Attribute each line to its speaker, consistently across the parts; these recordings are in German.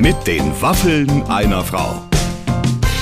Speaker 1: Mit den Waffeln einer Frau.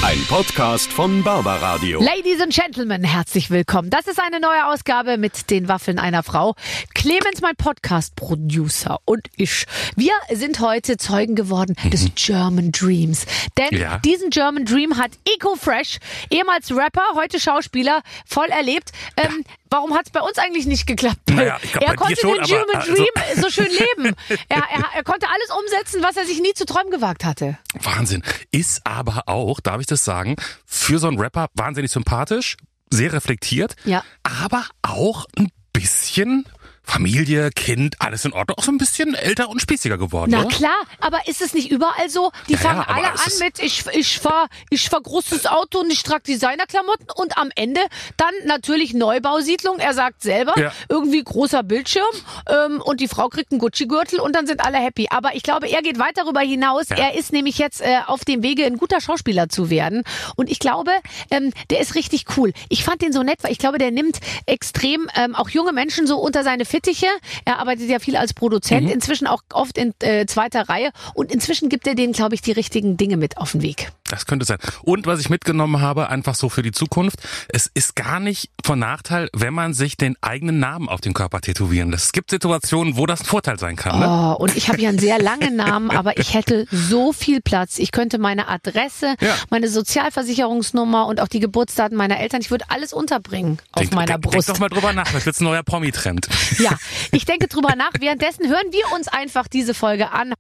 Speaker 1: Ein Podcast von Barbaradio.
Speaker 2: Ladies and Gentlemen, herzlich willkommen. Das ist eine neue Ausgabe mit den Waffeln einer Frau. Clemens, mein Podcast-Producer und ich, wir sind heute Zeugen geworden des German Dreams. Denn
Speaker 3: Ja.
Speaker 2: diesen German Dream hat Eco Fresh, ehemals Rapper, heute Schauspieler, voll erlebt. Ähm, Warum hat es bei uns eigentlich nicht geklappt?
Speaker 3: Naja, glaub,
Speaker 2: er konnte
Speaker 3: schon,
Speaker 2: den German
Speaker 3: also-
Speaker 2: Dream so schön leben. Er, er, er konnte alles umsetzen, was er sich nie zu träumen gewagt hatte.
Speaker 3: Wahnsinn. Ist aber auch, darf ich das sagen, für so einen Rapper wahnsinnig sympathisch, sehr reflektiert,
Speaker 2: Ja.
Speaker 3: aber auch ein bisschen Familie, Kind, alles in Ordnung. Auch so ein bisschen älter und spießiger geworden,
Speaker 2: Na
Speaker 3: oder?
Speaker 2: klar, aber ist es nicht überall so? Die
Speaker 3: Ja,
Speaker 2: fangen
Speaker 3: ja,
Speaker 2: alle an mit ich ich fahr ich fahr großes Auto und ich trage Designerklamotten und am Ende dann natürlich Neubausiedlung. Er sagt selber
Speaker 3: Ja.
Speaker 2: irgendwie großer Bildschirm ähm, und die Frau kriegt einen Gucci Gürtel und dann sind alle happy. Aber ich glaube, er geht weit darüber hinaus. Er ist nämlich jetzt äh, auf dem Wege, ein guter Schauspieler zu werden und ich glaube, ähm, der ist richtig cool. Ich fand den so nett, weil ich glaube, der nimmt extrem ähm, auch junge Menschen so unter seine Fittiche. Er arbeitet ja viel als Produzent,
Speaker 3: Mhm.
Speaker 2: inzwischen auch oft in äh, zweiter Reihe und inzwischen gibt er denen, glaube ich, die richtigen Dinge mit auf den Weg.
Speaker 3: Das könnte sein. Und was ich mitgenommen habe, einfach so für die Zukunft, es ist gar nicht von Nachteil, wenn man sich den eigenen Namen auf den Körper tätowieren lässt. Es gibt Situationen, wo das ein Vorteil sein kann. Ne?
Speaker 2: Oh, und ich habe ja einen sehr langen Namen, aber ich hätte so viel Platz. Ich könnte meine Adresse,
Speaker 3: Ja.
Speaker 2: meine Sozialversicherungsnummer und auch die Geburtsdaten meiner Eltern, ich würde alles unterbringen auf
Speaker 3: Denk-
Speaker 2: meiner
Speaker 3: denk,
Speaker 2: Brust.
Speaker 3: Denk doch mal drüber nach, das wird ein neuer Promi-Trend.
Speaker 2: Ja, ich denke drüber nach. Währenddessen hören wir uns einfach diese Folge an.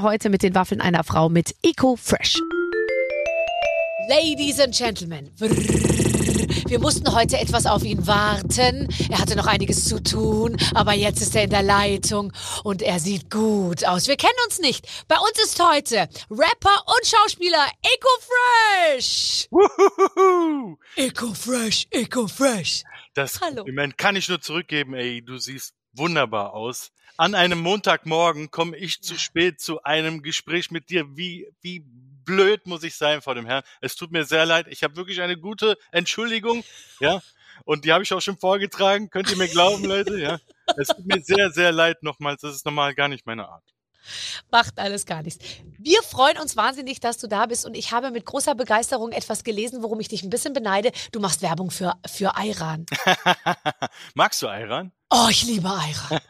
Speaker 2: Heute mit den Waffeln einer Frau mit Eco Fresh. Ladies and Gentlemen, wir mussten heute etwas auf ihn warten. Er hatte noch einiges zu tun, aber jetzt ist er in der Leitung und er sieht gut aus. Wir kennen uns nicht. Bei uns ist heute Rapper und Schauspieler Eco Fresh.
Speaker 4: Wuhuhu.
Speaker 2: Eco Fresh, Eco Fresh.
Speaker 4: Das
Speaker 2: Hallo.
Speaker 4: Kompliment kann ich nur zurückgeben, ey, du siehst wunderbar aus. An einem Montagmorgen komme ich zu spät zu einem Gespräch mit dir. Wie, wie blöd muss ich sein vor dem Herrn. Es tut mir sehr leid. Ich habe wirklich eine gute Entschuldigung, ja. Und die habe ich auch schon vorgetragen. Könnt ihr mir glauben, Leute, ja. Es tut mir sehr, sehr leid nochmals. Das ist normal gar nicht meine Art.
Speaker 2: Macht alles gar nichts. Wir freuen uns wahnsinnig, dass du da bist und ich habe mit großer Begeisterung etwas gelesen, worum ich dich ein bisschen beneide. Du machst Werbung für, für Ayran.
Speaker 4: Magst du Ayran?
Speaker 2: Oh, ich liebe Ayran.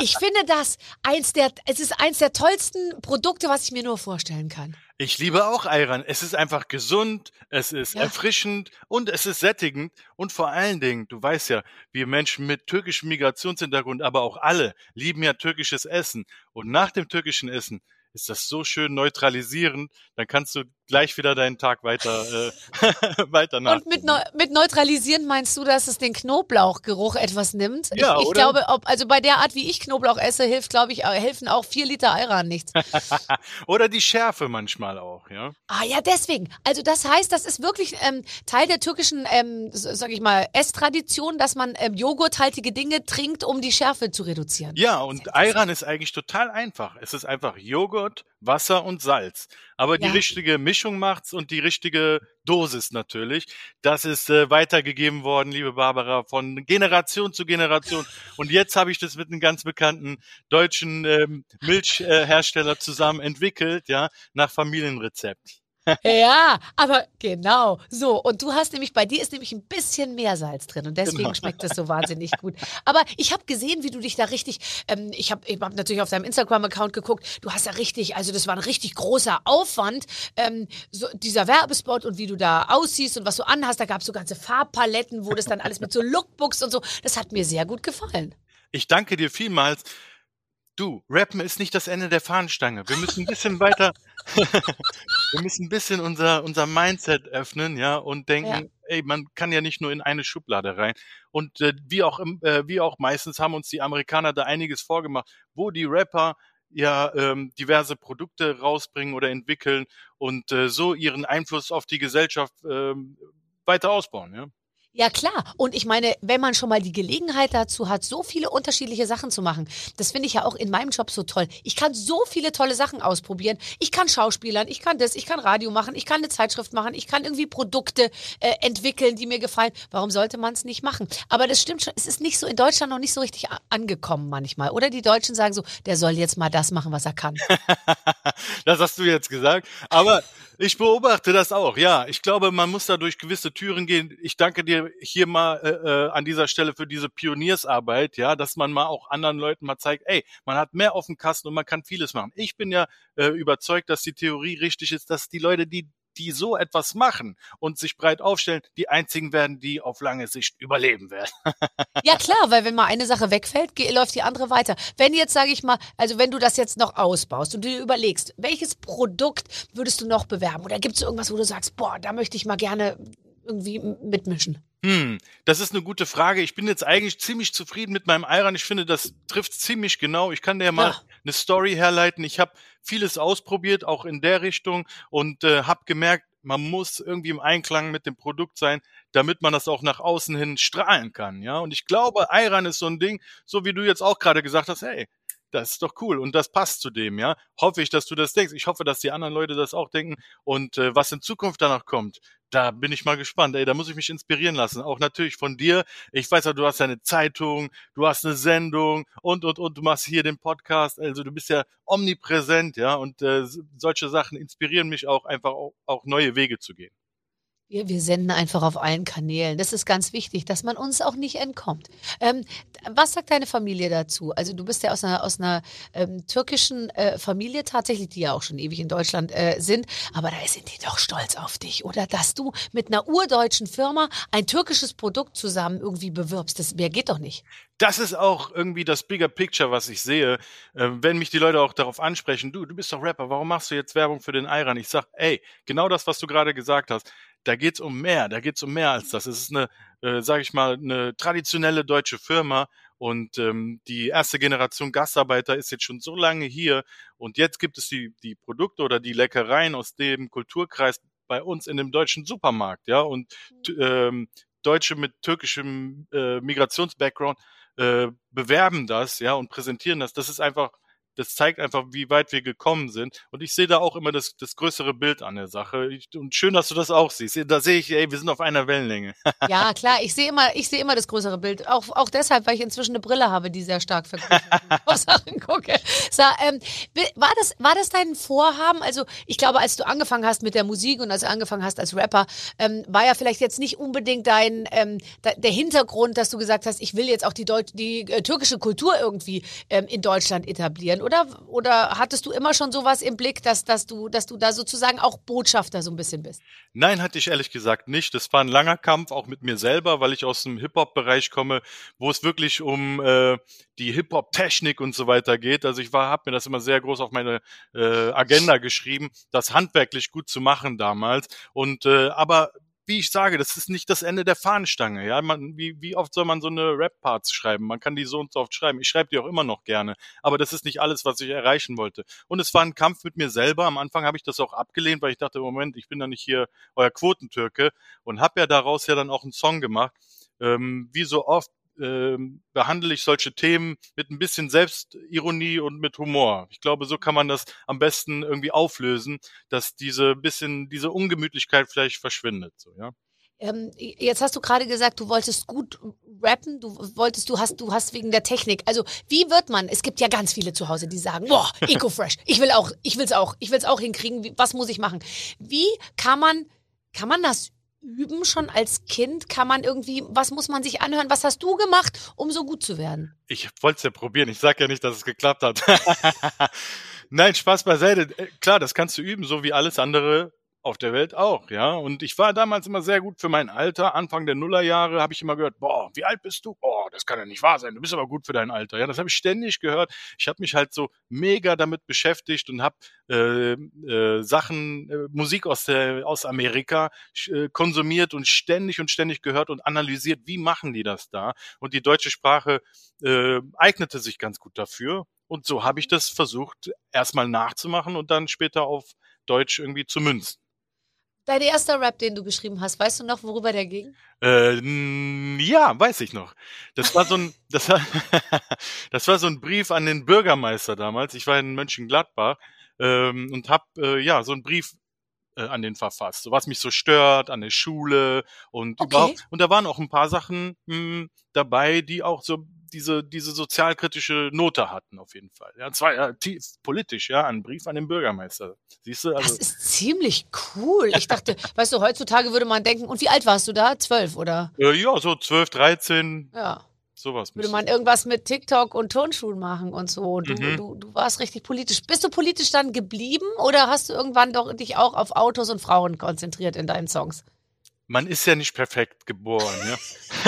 Speaker 2: Ich finde das eins der, es ist eins der tollsten Produkte, was ich mir nur vorstellen kann.
Speaker 4: Ich liebe auch Ayran. Es ist einfach gesund, es ist
Speaker 2: Ja.
Speaker 4: erfrischend und es ist sättigend. Und vor allen Dingen, du weißt ja, wir Menschen mit türkischem Migrationshintergrund, aber auch alle, lieben ja türkisches Essen. Und nach dem türkischen Essen ist das so schön neutralisierend, dann kannst du gleich wieder deinen Tag weiter, äh, weiter nach.
Speaker 2: Und mit, neu, mit neutralisieren meinst du, dass es den Knoblauchgeruch etwas nimmt?
Speaker 4: Ja,
Speaker 2: ich, ich
Speaker 4: oder?
Speaker 2: glaube, ob, also bei der Art, wie ich Knoblauch esse, hilft, glaube ich, helfen auch vier Liter Ayran nichts.
Speaker 4: Oder die Schärfe manchmal auch, ja.
Speaker 2: Ah ja, deswegen. Also das heißt, das ist wirklich ähm, Teil der türkischen, ähm, sag ich mal, Esstradition, dass man ähm, joghurthaltige Dinge trinkt, um die Schärfe zu reduzieren.
Speaker 4: Ja, und Ayran ist eigentlich total einfach. Es ist einfach Joghurt, Wasser und Salz. Aber die
Speaker 2: Ja.
Speaker 4: richtige Mischung macht's und die richtige Dosis natürlich. Das ist äh, weitergegeben worden, liebe Barbara, von Generation zu Generation. Und jetzt habe ich das mit einem ganz bekannten deutschen ähm, Milchhersteller zusammen entwickelt, ja, nach Familienrezept.
Speaker 2: Ja, aber genau. So, und du hast nämlich, bei dir ist nämlich ein bisschen mehr Salz drin und deswegen
Speaker 4: Genau.
Speaker 2: schmeckt das so wahnsinnig gut. Aber ich habe gesehen, wie du dich da richtig, ähm, ich habe ich hab natürlich auf deinem Instagram-Account geguckt, du hast ja richtig, also das war ein richtig großer Aufwand, ähm, so, dieser Werbespot und wie du da aussiehst und was du anhast, da gab es so ganze Farbpaletten, wo das dann alles mit so Lookbooks und so, das hat mir sehr gut gefallen.
Speaker 4: Ich danke dir vielmals. Du, Rappen ist nicht das Ende der Fahnenstange. Wir müssen ein bisschen weiter, wir müssen ein bisschen unser, unser Mindset öffnen, ja, und denken,
Speaker 2: Ja.
Speaker 4: ey, man kann ja nicht nur in eine Schublade rein. Und äh, wie auch im, äh, wie auch meistens haben uns die Amerikaner da einiges vorgemacht, wo die Rapper ja ähm, diverse Produkte rausbringen oder entwickeln und äh, so ihren Einfluss auf die Gesellschaft ähm, weiter ausbauen, ja.
Speaker 2: Ja, klar. Und ich meine, wenn man schon mal die Gelegenheit dazu hat, so viele unterschiedliche Sachen zu machen, das finde ich ja auch in meinem Job so toll. Ich kann so viele tolle Sachen ausprobieren. Ich kann Schauspielern, ich kann das, ich kann Radio machen, ich kann eine Zeitschrift machen, ich kann irgendwie Produkte äh, entwickeln, die mir gefallen. Warum sollte man es nicht machen? Aber das stimmt schon, es ist nicht so in Deutschland noch nicht so richtig angekommen manchmal. Oder die Deutschen sagen so, der soll jetzt mal das machen, was er kann.
Speaker 4: das hast du jetzt gesagt. Aber ich beobachte das auch, ja. Ich glaube, man muss da durch gewisse Türen gehen. Ich danke dir hier mal äh, äh, an dieser Stelle für diese Pioniersarbeit, ja, dass man mal auch anderen Leuten mal zeigt, ey, man hat mehr auf dem Kasten und man kann vieles machen. Ich bin ja äh, überzeugt, dass die Theorie richtig ist, dass die Leute, die die so etwas machen und sich breit aufstellen, die einzigen werden, die auf lange Sicht überleben werden.
Speaker 2: ja klar, weil wenn mal eine Sache wegfällt, läuft die andere weiter. Wenn jetzt, sage ich mal, also wenn du das jetzt noch ausbaust und du dir überlegst, welches Produkt würdest du noch bewerben? Oder gibt es irgendwas, wo du sagst, boah, da möchte ich mal gerne irgendwie mitmischen?
Speaker 4: Hm, das ist eine gute Frage. Ich bin jetzt eigentlich ziemlich zufrieden mit meinem Iron. Ich finde, das trifft ziemlich genau. Ich kann dir mal ja. eine Story herleiten. Ich habe vieles ausprobiert, auch in der Richtung, und äh, habe gemerkt, man muss irgendwie im Einklang mit dem Produkt sein, damit man das auch nach außen hin strahlen kann. Ja, und ich glaube, Iron ist so ein Ding, so wie du jetzt auch gerade gesagt hast, hey, das ist doch cool und das passt zu dem, ja. Hoffe ich, dass du das denkst. Ich hoffe, dass die anderen Leute das auch denken und äh, was in Zukunft danach kommt, da bin ich mal gespannt. Ey, da muss ich mich inspirieren lassen. Auch natürlich von dir. Ich weiß ja, du hast eine Zeitung, du hast eine Sendung und, und, und du machst hier den Podcast. Also du bist ja omnipräsent, ja. Und äh, solche Sachen inspirieren mich auch einfach auch, auch neue Wege zu gehen.
Speaker 2: Wir, wir senden einfach auf allen Kanälen. Das ist ganz wichtig, dass man uns auch nicht entkommt. Ähm, was sagt deine Familie dazu? Also du bist ja aus einer, aus einer ähm, türkischen äh, Familie tatsächlich, die ja auch schon ewig in Deutschland äh, sind, aber da sind die doch stolz auf dich, oder? Dass du mit einer urdeutschen Firma ein türkisches Produkt zusammen irgendwie bewirbst. Das mehr geht doch nicht.
Speaker 4: Das ist auch irgendwie das Bigger Picture, was ich sehe. Äh, wenn mich die Leute auch darauf ansprechen, du, du bist doch Rapper, warum machst du jetzt Werbung für den Iran? Ich sag, ey, genau das, was du gerade gesagt hast da geht's um mehr, da geht's um mehr als das. Es ist eine, äh, sage ich mal, eine traditionelle deutsche Firma und ähm, die erste Generation Gastarbeiter ist jetzt schon so lange hier und jetzt gibt es die, die Produkte oder die Leckereien aus dem Kulturkreis bei uns in dem deutschen Supermarkt, ja, und mhm. ähm, Deutsche mit türkischem äh, Migrationsbackground äh, bewerben das, ja, und präsentieren das. Das ist einfach das zeigt einfach, wie weit wir gekommen sind. Und ich sehe da auch immer das, das größere Bild an der Sache. Und schön, dass du das auch siehst. Da sehe ich, ey, wir sind auf einer Wellenlänge.
Speaker 2: ja, klar, ich sehe immer, ich sehe immer das größere Bild. Auch, auch deshalb, weil ich inzwischen eine Brille habe, die sehr stark auf Sachen gucke. So, ähm, war das, war das dein Vorhaben? Also, ich glaube, als du angefangen hast mit der Musik und als du angefangen hast als Rapper, ähm, war ja vielleicht jetzt nicht unbedingt dein, ähm, der Hintergrund, dass du gesagt hast, ich will jetzt auch die, Deut die äh, türkische Kultur irgendwie ähm, in Deutschland etablieren oder? Oder hattest du immer schon sowas im Blick, dass, dass, du, dass du da sozusagen auch Botschafter so ein bisschen bist?
Speaker 4: Nein, hatte ich ehrlich gesagt nicht. Das war ein langer Kampf, auch mit mir selber, weil ich aus dem Hip-Hop-Bereich komme, wo es wirklich um äh, die Hip-Hop-Technik und so weiter geht. Also ich war, habe mir das immer sehr groß auf meine äh, Agenda geschrieben, das handwerklich gut zu machen damals. Und äh, aber wie ich sage, das ist nicht das Ende der Fahnenstange. Ja, man, wie, wie oft soll man so eine Rap-Parts schreiben? Man kann die so und so oft schreiben. Ich schreibe die auch immer noch gerne. Aber das ist nicht alles, was ich erreichen wollte. Und es war ein Kampf mit mir selber. Am Anfang habe ich das auch abgelehnt, weil ich dachte, Moment, ich bin ja nicht hier euer Quotentürke und habe ja daraus ja dann auch einen Song gemacht. Ähm, wie so oft ähm, behandle ich solche Themen mit ein bisschen Selbstironie und mit Humor. Ich glaube, so kann man das am besten irgendwie auflösen, dass diese bisschen, diese Ungemütlichkeit vielleicht verschwindet, so, ja.
Speaker 2: Ähm, jetzt hast du gerade gesagt, du wolltest gut rappen, du wolltest, du hast, du hast wegen der Technik. Also wie wird man? Es gibt ja ganz viele zu Hause, die sagen, boah, EcoFresh, ich will auch, ich will's auch, ich will's auch hinkriegen. Was muss ich machen? Wie kann man, kann man das üben schon als Kind? Kann man irgendwie, was muss man sich anhören? Was hast du gemacht, um so gut zu werden?
Speaker 4: Ich wollte es ja probieren. Ich sage ja nicht, dass es geklappt hat. Nein, Spaß beiseite. Äh, klar, das kannst du üben, so wie alles andere auf der Welt auch, ja. Und ich war damals immer sehr gut für mein Alter. Anfang der Nullerjahre habe ich immer gehört, boah, wie alt bist du? Oh, das kann ja nicht wahr sein. Du bist aber gut für dein Alter. Ja, das habe ich ständig gehört. Ich habe mich halt so mega damit beschäftigt und habe äh, äh, Sachen, äh, Musik aus der aus Amerika äh, konsumiert und ständig und ständig gehört und analysiert, wie machen die das da? Und die deutsche Sprache äh, eignete sich ganz gut dafür. Und so habe ich das versucht, erstmal nachzumachen und dann später auf Deutsch irgendwie zu münzen.
Speaker 2: Dein erster Rap, den du geschrieben hast, weißt du noch, worüber der ging?
Speaker 4: Äh, ja, weiß ich noch. Das war so ein, das war, das war so ein Brief an den Bürgermeister damals. Ich war in Mönchengladbach ähm, und hab äh, ja so einen Brief äh, an den verfasst, so was mich so stört an der Schule und
Speaker 2: Okay.
Speaker 4: überhaupt. Und da waren auch ein paar Sachen mh, dabei, die auch so diese diese sozialkritische Note hatten auf jeden Fall. Ja, zwar ja, tief politisch, ja, ein Brief an den Bürgermeister. Siehst du,
Speaker 2: Das
Speaker 4: also
Speaker 2: ist ziemlich cool. Ich dachte, weißt du, heutzutage würde man denken, und wie alt warst du da? Zwölf, oder?
Speaker 4: äh, ja, so 12, 13,
Speaker 2: Ja.
Speaker 4: sowas.
Speaker 2: Würde man irgendwas mit TikTok und Turnschuhen machen und so. Und du,
Speaker 4: Mhm.
Speaker 2: du, du warst richtig politisch. Bist du politisch dann geblieben oder hast du irgendwann doch dich auch auf Autos und Frauen konzentriert in deinen Songs?
Speaker 4: Man ist ja nicht perfekt geboren, ja.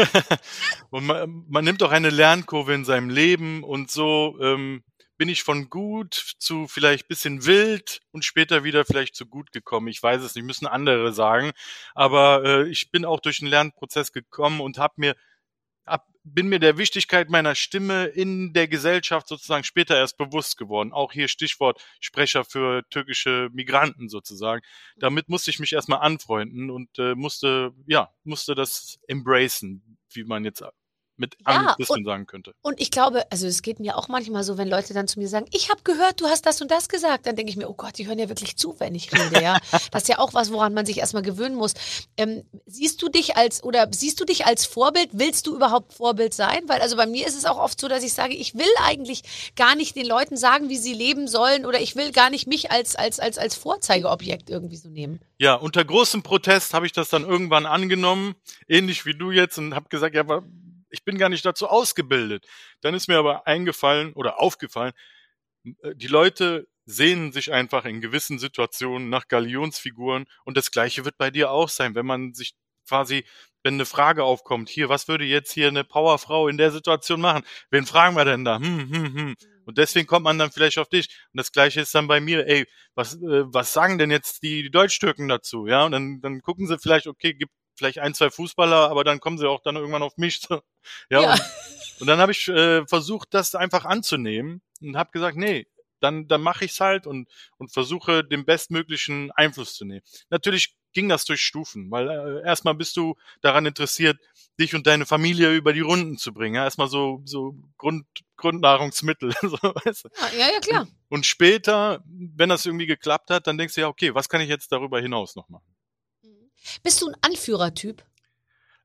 Speaker 4: und man, man nimmt auch eine Lernkurve in seinem Leben und so ähm, bin ich von gut zu vielleicht bisschen wild und später wieder vielleicht zu gut gekommen. Ich weiß es nicht, müssen andere sagen. Aber äh, ich bin auch durch den Lernprozess gekommen und habe mir bin mir der Wichtigkeit meiner Stimme in der Gesellschaft sozusagen später erst bewusst geworden. Auch hier Stichwort Sprecher für türkische Migranten sozusagen. Damit musste ich mich erstmal anfreunden und äh, musste, ja, musste das embracen, wie man jetzt mit
Speaker 2: Ja,
Speaker 4: Anglizismen sagen könnte.
Speaker 2: Und ich glaube, also es geht mir auch manchmal so, wenn Leute dann zu mir sagen, ich habe gehört, du hast das und das gesagt, dann denke ich mir, oh Gott, die hören ja wirklich zu, wenn ich rede, ja. Das ist ja auch was, woran man sich erstmal gewöhnen muss. Ähm, siehst du dich als oder siehst du dich als Vorbild? Willst du überhaupt Vorbild sein? Weil also bei mir ist es auch oft so, dass ich sage, ich will eigentlich gar nicht den Leuten sagen, wie sie leben sollen oder ich will gar nicht mich als als als als Vorzeigeobjekt irgendwie so nehmen.
Speaker 4: Ja, unter großem Protest habe ich das dann irgendwann angenommen, ähnlich wie du jetzt, und habe gesagt, ja, aber ich bin gar nicht dazu ausgebildet. Dann ist mir aber eingefallen oder aufgefallen, äh, die Leute sehnen sich einfach in gewissen Situationen nach Galionsfiguren und das gleiche wird bei dir auch sein, wenn man sich quasi, wenn eine Frage aufkommt, hier, was würde jetzt hier eine Powerfrau in der Situation machen? Wen fragen wir denn da? Hm, hm, hm. Und deswegen kommt man dann vielleicht auf dich. Und das gleiche ist dann bei mir, ey, was, äh, was sagen denn jetzt die, die Deutsch-Türken dazu? Ja, und dann, dann gucken sie vielleicht, okay, gibt vielleicht ein, zwei Fußballer, aber dann kommen sie auch dann irgendwann auf mich. So. Ja,
Speaker 2: Ja.
Speaker 4: Und, und dann habe ich äh, versucht, das einfach anzunehmen und habe gesagt, nee, dann, dann mache ich's halt und, und versuche den bestmöglichen Einfluss zu nehmen. Natürlich ging das durch Stufen, weil äh, erstmal bist du daran interessiert, dich und deine Familie über die Runden zu bringen. Ja? Erstmal so, so Grund, Grundnahrungsmittel. so, weißt du?
Speaker 2: Ja, ja, ja klar.
Speaker 4: Und später, wenn das irgendwie geklappt hat, dann denkst du ja, okay, was kann ich jetzt darüber hinaus noch machen?
Speaker 2: Bist du ein Anführertyp?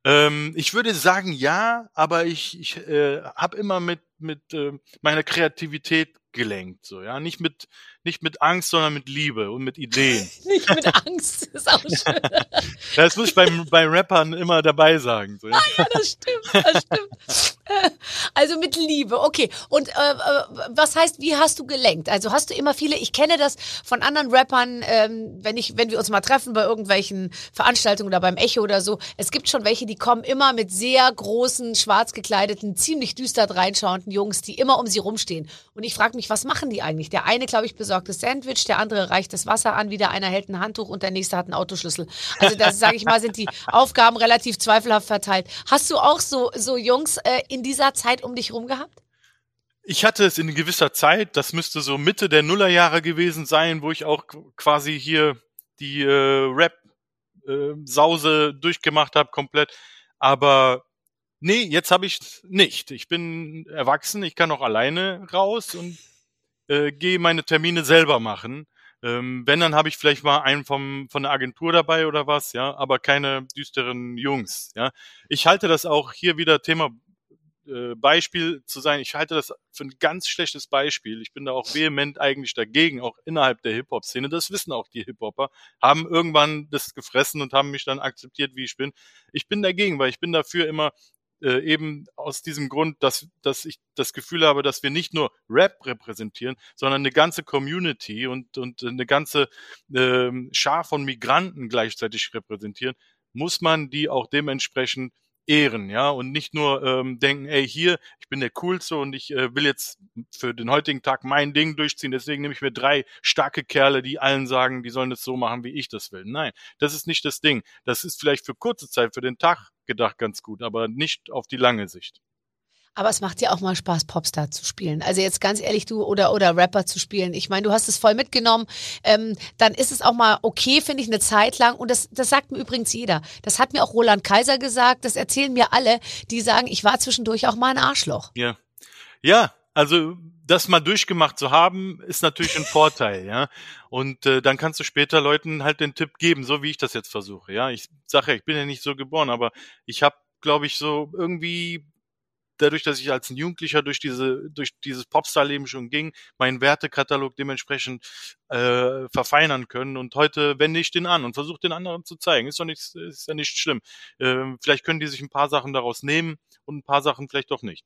Speaker 4: Ähm, ich würde sagen ja, aber ich, ich äh, habe immer mit mit äh, meiner Kreativität gelenkt, so ja, nicht mit nicht mit Angst, sondern mit Liebe und mit Ideen.
Speaker 2: Nicht mit Angst, ist auch schön.
Speaker 4: Das muss ich beim bei Rappern immer dabei sagen. So, ja.
Speaker 2: Ja, das stimmt, das stimmt. Äh, Also mit Liebe, okay. Und äh, äh, was heißt, wie hast du gelenkt? Also hast du immer viele, ich kenne das von anderen Rappern, ähm, wenn ich, wenn wir uns mal treffen bei irgendwelchen Veranstaltungen oder beim Echo oder so, es gibt schon welche, die kommen immer mit sehr großen, schwarz gekleideten, ziemlich düster reinschauenden Jungs, die immer um sie rumstehen. Und ich frage mich, was machen die eigentlich? Der eine, glaube ich, besorgt das Sandwich, der andere reicht das Wasser an, wieder einer hält ein Handtuch und der nächste hat einen Autoschlüssel. Also das, sage ich mal, sind die Aufgaben relativ zweifelhaft verteilt. Hast du auch so, so Jungs äh, in dieser Zeit um dich rum gehabt?
Speaker 4: Ich hatte es in gewisser Zeit, das müsste so Mitte der Nullerjahre gewesen sein, wo ich auch qu- quasi hier die äh, Rap-Sause durchgemacht habe, komplett. Aber nee, jetzt habe ich nicht. Ich bin erwachsen, ich kann auch alleine raus und äh, gehe meine Termine selber machen. Ähm, wenn, dann habe ich vielleicht mal einen vom, von der Agentur dabei oder was, ja, aber keine düsteren Jungs, ja. Ich halte das auch hier wieder Thema äh, Beispiel zu sein. Ich halte das für ein ganz schlechtes Beispiel. Ich bin da auch vehement eigentlich dagegen, auch innerhalb der Hip-Hop-Szene. Das wissen auch die Hip-Hopper, haben irgendwann das gefressen und haben mich dann akzeptiert, wie ich bin. Ich bin dagegen, weil ich bin dafür immer äh, eben aus diesem Grund, dass, dass ich das Gefühl habe, dass wir nicht nur Rap repräsentieren, sondern eine ganze Community und, und eine ganze ähm, Schar von Migranten gleichzeitig repräsentieren, muss man die auch dementsprechend ehren, ja, und nicht nur ähm, denken, ey, hier, ich bin der Coolste und ich äh, will jetzt für den heutigen Tag mein Ding durchziehen, deswegen nehme ich mir drei starke Kerle, die allen sagen, die sollen das so machen, wie ich das will. Nein, das ist nicht das Ding. Das ist vielleicht für kurze Zeit, für den Tag gedacht ganz gut, aber nicht auf die lange Sicht.
Speaker 2: Aber es macht dir auch mal Spaß, Popstar zu spielen. Also jetzt ganz ehrlich, du oder oder Rapper zu spielen. Ich meine, du hast es voll mitgenommen. Ähm, dann ist es auch mal okay, finde ich, eine Zeit lang. Und das, das sagt mir übrigens jeder. Das hat mir auch Roland Kaiser gesagt. Das erzählen mir alle, die sagen, ich war zwischendurch auch mal ein Arschloch.
Speaker 4: Ja. Ja, also das mal durchgemacht zu haben, ist natürlich ein Vorteil, ja. Und äh, dann kannst du später Leuten halt den Tipp geben, so wie ich das jetzt versuche, ja. Ich sage ja, ich bin ja nicht so geboren, aber ich habe, glaube ich, so irgendwie dadurch, dass ich als ein Jugendlicher durch diese durch dieses Popstar-Leben schon ging, meinen Wertekatalog dementsprechend äh, verfeinern können. Und heute wende ich den an und versuche den anderen zu zeigen. Ist doch nichts, ist ja nicht schlimm. Ähm, vielleicht können die sich ein paar Sachen daraus nehmen und ein paar Sachen vielleicht doch nicht.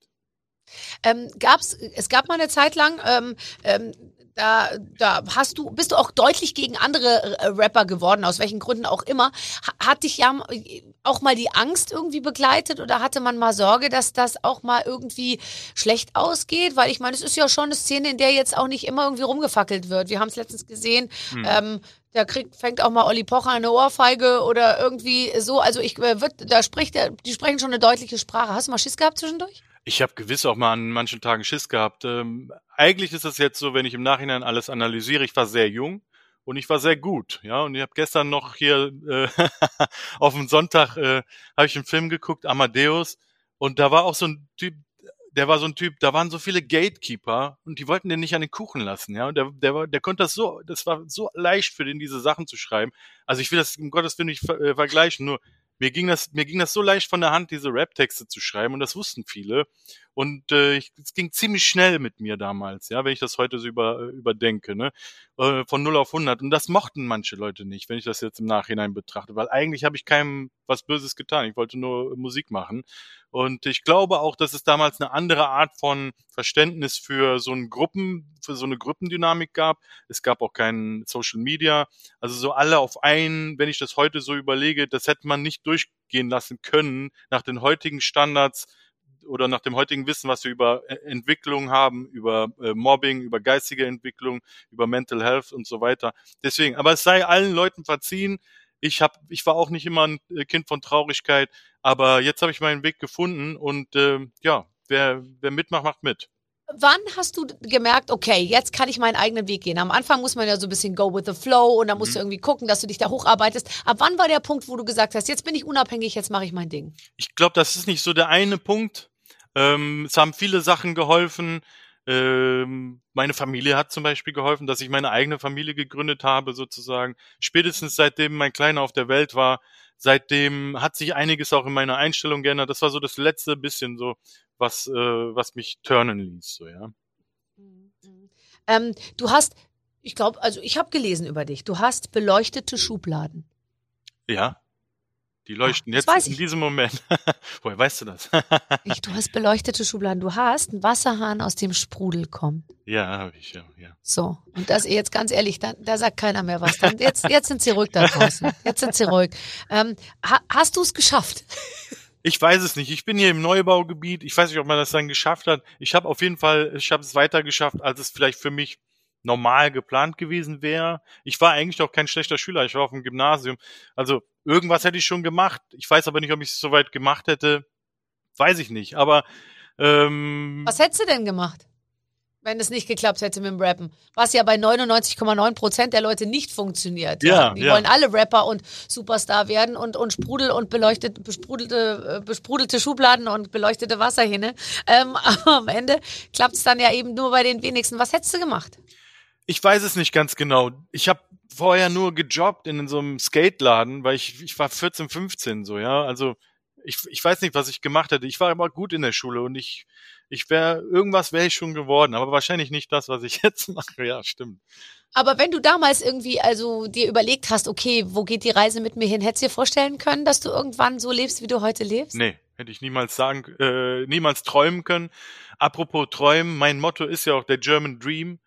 Speaker 2: Ähm, gab's, es gab mal eine Zeit lang, ähm, ähm, da, da hast du, bist du auch deutlich gegen andere äh, Rapper geworden, aus welchen Gründen auch immer. Hat dich ja auch mal die Angst irgendwie begleitet oder hatte man mal Sorge, dass das auch mal irgendwie schlecht ausgeht? Weil ich meine, es ist ja schon eine Szene, in der jetzt auch nicht immer irgendwie rumgefackelt wird. Wir haben es letztens gesehen. Hm. Ähm, da kriegt, fängt auch mal Olli Pocher eine Ohrfeige oder irgendwie so. Also ich äh, wird, da spricht, die sprechen schon eine deutliche Sprache. Hast du mal Schiss gehabt zwischendurch?
Speaker 4: Ich habe gewiss auch mal an manchen Tagen Schiss gehabt. Ähm, eigentlich ist es jetzt so, wenn ich im Nachhinein alles analysiere, ich war sehr jung und ich war sehr gut, ja. Und ich habe gestern noch hier äh, auf dem Sonntag äh, habe ich einen Film geguckt, Amadeus, und da war auch so ein Typ, der war so ein Typ, da waren so viele Gatekeeper und die wollten den nicht an den Kuchen lassen, ja. Und der, der, war, der konnte das so, das war so leicht für den, diese Sachen zu schreiben. Also ich will das um Gottes Willen nicht äh, vergleichen, nur mir ging das, mir ging das so leicht von der Hand, diese Rap-Texte zu schreiben und das wussten viele. Und äh, es ging ziemlich schnell mit mir damals, ja, wenn ich das heute so über, äh, überdenke, ne? Äh, von 0 auf 100. Und das mochten manche Leute nicht, wenn ich das jetzt im Nachhinein betrachte, weil eigentlich habe ich keinem was Böses getan. Ich wollte nur Musik machen. Und ich glaube auch, dass es damals eine andere Art von Verständnis für so ein Gruppen, für so eine Gruppendynamik gab. Es gab auch kein Social Media. Also so alle auf einen, wenn ich das heute so überlege, das hätte man nicht durchgehen lassen können nach den heutigen Standards oder nach dem heutigen Wissen, was wir über äh, Entwicklung haben, über äh, Mobbing, über geistige Entwicklung, über Mental Health und so weiter. Deswegen, aber es sei allen Leuten verziehen. Ich hab, ich war auch nicht immer ein äh, Kind von Traurigkeit, aber jetzt habe ich meinen Weg gefunden und äh, ja, wer, wer mitmacht, macht mit
Speaker 2: wann hast du gemerkt, okay, jetzt kann ich meinen eigenen Weg gehen? Am Anfang muss man ja so ein bisschen go with the flow und dann musst mhm. du irgendwie gucken, dass du dich da hocharbeitest. Ab wann war der Punkt, wo du gesagt hast, jetzt bin ich unabhängig, jetzt mache ich mein Ding?
Speaker 4: Ich glaube, das ist nicht so der eine Punkt. Ähm, es haben viele Sachen geholfen. Ähm, meine Familie hat zum Beispiel geholfen, dass ich meine eigene Familie gegründet habe, sozusagen. Spätestens seitdem mein Kleiner auf der Welt war, seitdem hat sich einiges auch in meiner Einstellung geändert. Das war so das letzte bisschen so, was, äh, was mich turnen ließ, so, ja.
Speaker 2: Mhm. Ähm, du hast, ich glaube, also ich habe gelesen über dich. Du hast beleuchtete Schubladen.
Speaker 4: Ja. Die leuchten Ach, jetzt in diesem Moment. Woher weißt du das?
Speaker 2: ich, du hast beleuchtete Schubladen. Du hast einen Wasserhahn, aus dem Sprudel kommt.
Speaker 4: Ja, habe ich, ja, ja.
Speaker 2: So, und das jetzt ganz ehrlich, da, da sagt keiner mehr was. Dann, jetzt, jetzt sind sie ruhig da draußen. Jetzt sind sie ruhig. Ähm, ha, hast du es geschafft?
Speaker 4: Ich weiß es nicht. Ich bin hier im Neubaugebiet. Ich weiß nicht, ob man das dann geschafft hat. Ich habe auf jeden Fall, ich habe es weiter geschafft, als es vielleicht für mich normal geplant gewesen wäre. Ich war eigentlich auch kein schlechter Schüler. Ich war auf dem Gymnasium. Also irgendwas hätte ich schon gemacht. Ich weiß aber nicht, ob ich es soweit gemacht hätte. Weiß ich nicht. Aber ähm,
Speaker 2: was hättest du denn gemacht? wenn es nicht geklappt hätte mit dem Rappen. Was ja bei 99,9 Prozent der Leute nicht funktioniert. Ja, ja. Die ja. wollen alle Rapper und Superstar werden und, und Sprudel und beleuchtet, besprudelte, äh, besprudelte Schubladen und beleuchtete Wasserhähne. Ähm, aber am Ende klappt es dann ja eben nur bei den wenigsten. Was hättest du gemacht?
Speaker 4: Ich weiß es nicht ganz genau. Ich habe vorher nur gejobbt in so einem Skateladen, weil ich, ich war 14, 15 so, ja. Also ich, ich weiß nicht, was ich gemacht hätte. Ich war immer gut in der Schule und ich, ich wäre, irgendwas wäre ich schon geworden, aber wahrscheinlich nicht das, was ich jetzt mache. Ja, stimmt.
Speaker 2: Aber wenn du damals irgendwie also dir überlegt hast, okay, wo geht die Reise mit mir hin, hättest du dir vorstellen können, dass du irgendwann so lebst, wie du heute lebst?
Speaker 4: Nee, hätte ich niemals sagen, äh, niemals träumen können. Apropos träumen, mein Motto ist ja auch der German Dream.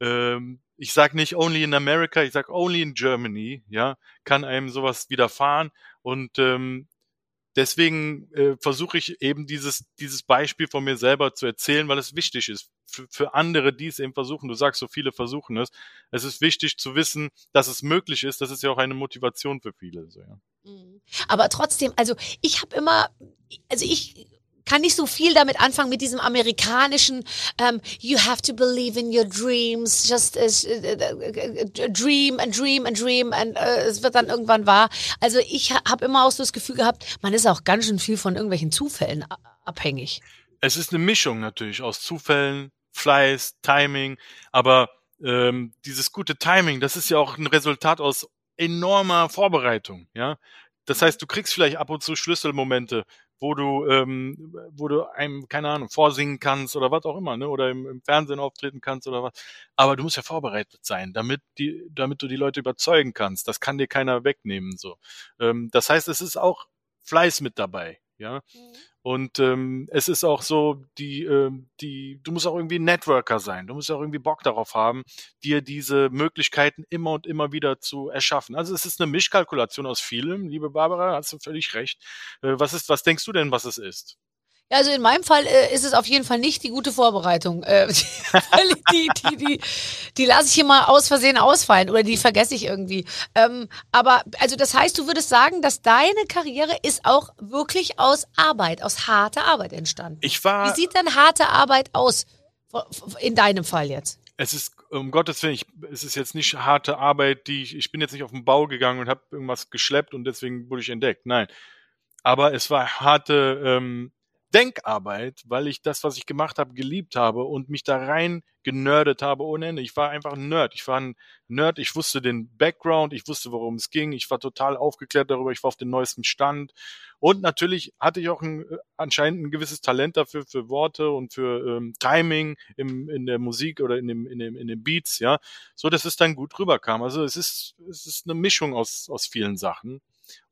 Speaker 4: Ähm, ich sag nicht only in America, ich sag only in Germany, ja, kann einem sowas widerfahren. Und ähm, deswegen äh, versuche ich eben dieses, dieses Beispiel von mir selber zu erzählen, weil es wichtig ist für, für andere, die es eben versuchen. Du sagst, so viele versuchen es. Es ist wichtig zu wissen, dass es möglich ist. Das ist ja auch eine Motivation für viele. So, ja.
Speaker 2: Mhm. Aber trotzdem, also ich habe immer, also ich kann nicht so viel damit anfangen mit diesem amerikanischen ähm, You have to believe in your dreams, just uh, dream and dream and dream and uh, es wird dann irgendwann wahr. Also ich ha habe immer auch so das Gefühl gehabt, man ist auch ganz schön viel von irgendwelchen Zufällen abhängig.
Speaker 4: Es ist eine Mischung natürlich aus Zufällen, Fleiß, Timing, aber ähm, dieses gute Timing, das ist ja auch ein Resultat aus enormer Vorbereitung, ja. Das heißt, du kriegst vielleicht ab und zu Schlüsselmomente, wo du, ähm, wo du einem, keine Ahnung, vorsingen kannst oder was auch immer, ne? Oder im, im Fernsehen auftreten kannst oder was. Aber du musst ja vorbereitet sein, damit die, damit du die Leute überzeugen kannst. Das kann dir keiner wegnehmen. so. Ähm, das heißt, es ist auch Fleiß mit dabei, ja. Mhm. Und ähm, es ist auch so, die, äh, die, du musst auch irgendwie Networker sein. Du musst auch irgendwie Bock darauf haben, dir diese Möglichkeiten immer und immer wieder zu erschaffen. Also es ist eine Mischkalkulation aus vielem, liebe Barbara, hast du völlig recht. Äh, was ist, was denkst du denn, was es ist?
Speaker 2: Ja, also in meinem Fall äh, ist es auf jeden Fall nicht die gute Vorbereitung. Äh, die, die, die, die lasse ich hier mal aus Versehen ausfallen oder die vergesse ich irgendwie. Ähm, aber also das heißt, du würdest sagen, dass deine Karriere ist auch wirklich aus Arbeit, aus harter Arbeit entstanden.
Speaker 4: Ich war.
Speaker 2: Wie sieht denn harte Arbeit aus? In deinem Fall jetzt?
Speaker 4: Es ist, um Gottes Willen, ich, es ist jetzt nicht harte Arbeit, die ich, ich bin jetzt nicht auf den Bau gegangen und habe irgendwas geschleppt und deswegen wurde ich entdeckt. Nein. Aber es war harte, ähm, Denkarbeit, weil ich das, was ich gemacht habe, geliebt habe und mich da rein genördet habe ohne Ende. Ich war einfach ein Nerd. Ich war ein Nerd. Ich wusste den Background. Ich wusste, worum es ging. Ich war total aufgeklärt darüber. Ich war auf dem neuesten Stand. Und natürlich hatte ich auch ein, äh, anscheinend ein gewisses Talent dafür, für Worte und für ähm, Timing im, in der Musik oder in, dem, in, dem, in den Beats, ja. So, dass es dann gut rüberkam. Also es ist, es ist eine Mischung aus, aus vielen Sachen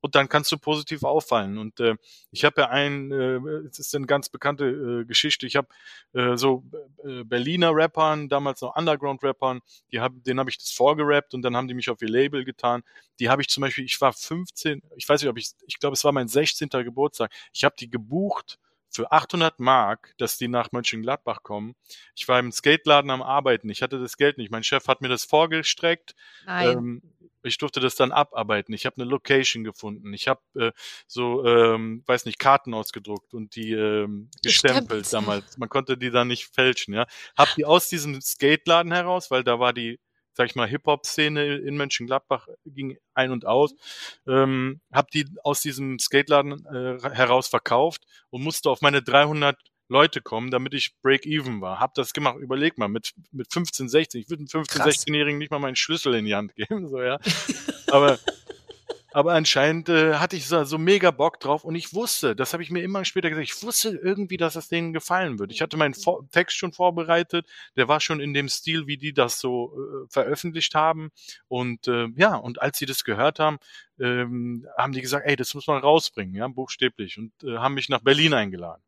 Speaker 4: und dann kannst du positiv auffallen. Und äh, ich habe ja ein, äh, es ist eine ganz bekannte äh, Geschichte. Ich habe äh, so äh, Berliner Rappern, damals noch Underground-Rappern, die hab, denen habe ich das vorgerappt und dann haben die mich auf ihr Label getan. Die habe ich zum Beispiel, ich war 15, ich weiß nicht, ob ich, ich glaube, es war mein 16. Geburtstag. Ich habe die gebucht für 800 Mark, dass die nach Mönchengladbach kommen. Ich war im Skateladen am Arbeiten. Ich hatte das Geld nicht. Mein Chef hat mir das vorgestreckt.
Speaker 2: Nein. Ähm,
Speaker 4: ich durfte das dann abarbeiten. Ich habe eine Location gefunden. Ich habe äh, so, ähm, weiß nicht, Karten ausgedruckt und die ähm, gestempelt damals. Man konnte die dann nicht fälschen, ja. Hab die aus diesem Skateladen heraus, weil da war die, sag ich mal, Hip-Hop-Szene in Mönchengladbach ging ein und aus. Ähm, hab die aus diesem Skateladen äh, heraus verkauft und musste auf meine 300 Leute kommen, damit ich Break-Even war. Hab das gemacht. Überleg mal, mit, mit 15, 16. Ich würde einem 15, 16-Jährigen nicht mal meinen Schlüssel in die Hand geben, so, ja. Aber, aber anscheinend äh, hatte ich so, so mega Bock drauf und ich wusste, das habe ich mir immer später gesagt, ich wusste irgendwie, dass es denen gefallen wird. Ich hatte meinen Vor Text schon vorbereitet, der war schon in dem Stil, wie die das so äh, veröffentlicht haben. Und äh, ja, und als sie das gehört haben, ähm, haben die gesagt, ey, das muss man rausbringen, ja, buchstäblich. Und äh, haben mich nach Berlin eingeladen.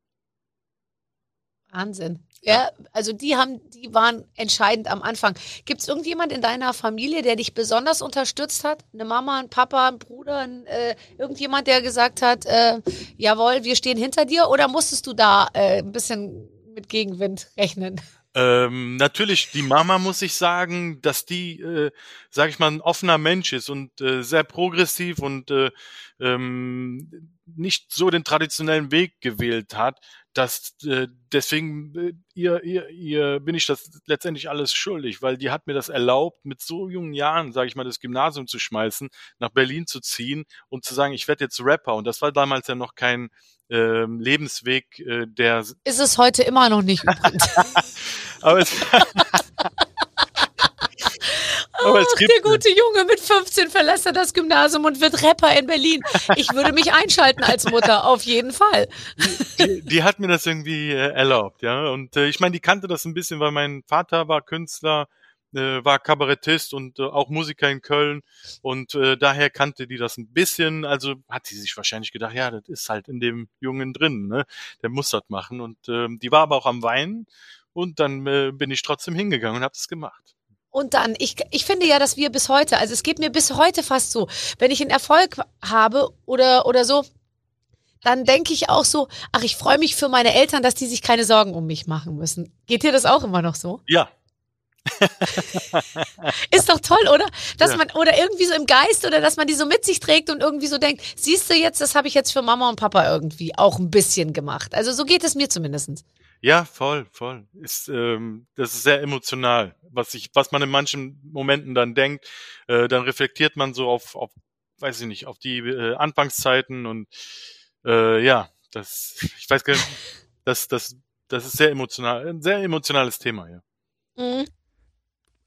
Speaker 2: Wahnsinn. Ja, also die haben, die waren entscheidend am Anfang. Gibt es irgendjemand in deiner Familie, der dich besonders unterstützt hat? Eine Mama, ein Papa, ein Bruder, ein, äh, irgendjemand, der gesagt hat, äh, jawohl, wir stehen hinter dir? Oder musstest du da äh, ein bisschen mit Gegenwind rechnen?
Speaker 4: Ähm, natürlich, die Mama muss ich sagen, dass die, äh, sag ich mal, ein offener Mensch ist und äh, sehr progressiv und äh, ähm, nicht so den traditionellen Weg gewählt hat dass äh, deswegen äh, ihr, ihr, ihr bin ich das letztendlich alles schuldig, weil die hat mir das erlaubt, mit so jungen Jahren, sage ich mal, das Gymnasium zu schmeißen, nach Berlin zu ziehen und zu sagen, ich werde jetzt Rapper. Und das war damals ja noch kein ähm, Lebensweg, äh, der
Speaker 2: ist es heute immer noch nicht übrigens.
Speaker 4: Aber es
Speaker 2: Aber Ach, der gute Junge mit 15 verlässt er das Gymnasium und wird Rapper in Berlin. Ich würde mich einschalten als Mutter, auf jeden Fall.
Speaker 4: Die, die hat mir das irgendwie äh, erlaubt, ja. Und äh, ich meine, die kannte das ein bisschen, weil mein Vater war Künstler, äh, war Kabarettist und äh, auch Musiker in Köln und äh, daher kannte die das ein bisschen. Also hat sie sich wahrscheinlich gedacht, ja, das ist halt in dem Jungen drin, ne? Der muss das machen. Und ähm, die war aber auch am Weinen und dann äh, bin ich trotzdem hingegangen und habe das gemacht.
Speaker 2: Und dann, ich, ich finde ja, dass wir bis heute, also es geht mir bis heute fast so, wenn ich einen Erfolg habe oder, oder so, dann denke ich auch so, ach, ich freue mich für meine Eltern, dass die sich keine Sorgen um mich machen müssen. Geht dir das auch immer noch so?
Speaker 4: Ja,
Speaker 2: Ist doch toll, oder? Dass
Speaker 4: Ja.
Speaker 2: man, oder irgendwie so im Geist oder dass man die so mit sich trägt und irgendwie so denkt, siehst du jetzt, das habe ich jetzt für Mama und Papa irgendwie auch ein bisschen gemacht. Also so geht es mir zumindest.
Speaker 4: Ja, voll, voll. Ist, ähm, das ist sehr emotional, was ich, was man in manchen Momenten dann denkt. Äh, dann reflektiert man so auf, auf, weiß ich nicht, auf die äh, Anfangszeiten und äh, ja, das, ich weiß gar nicht, das, das, das ist sehr emotional, ein sehr emotionales Thema, ja.
Speaker 2: Mhm.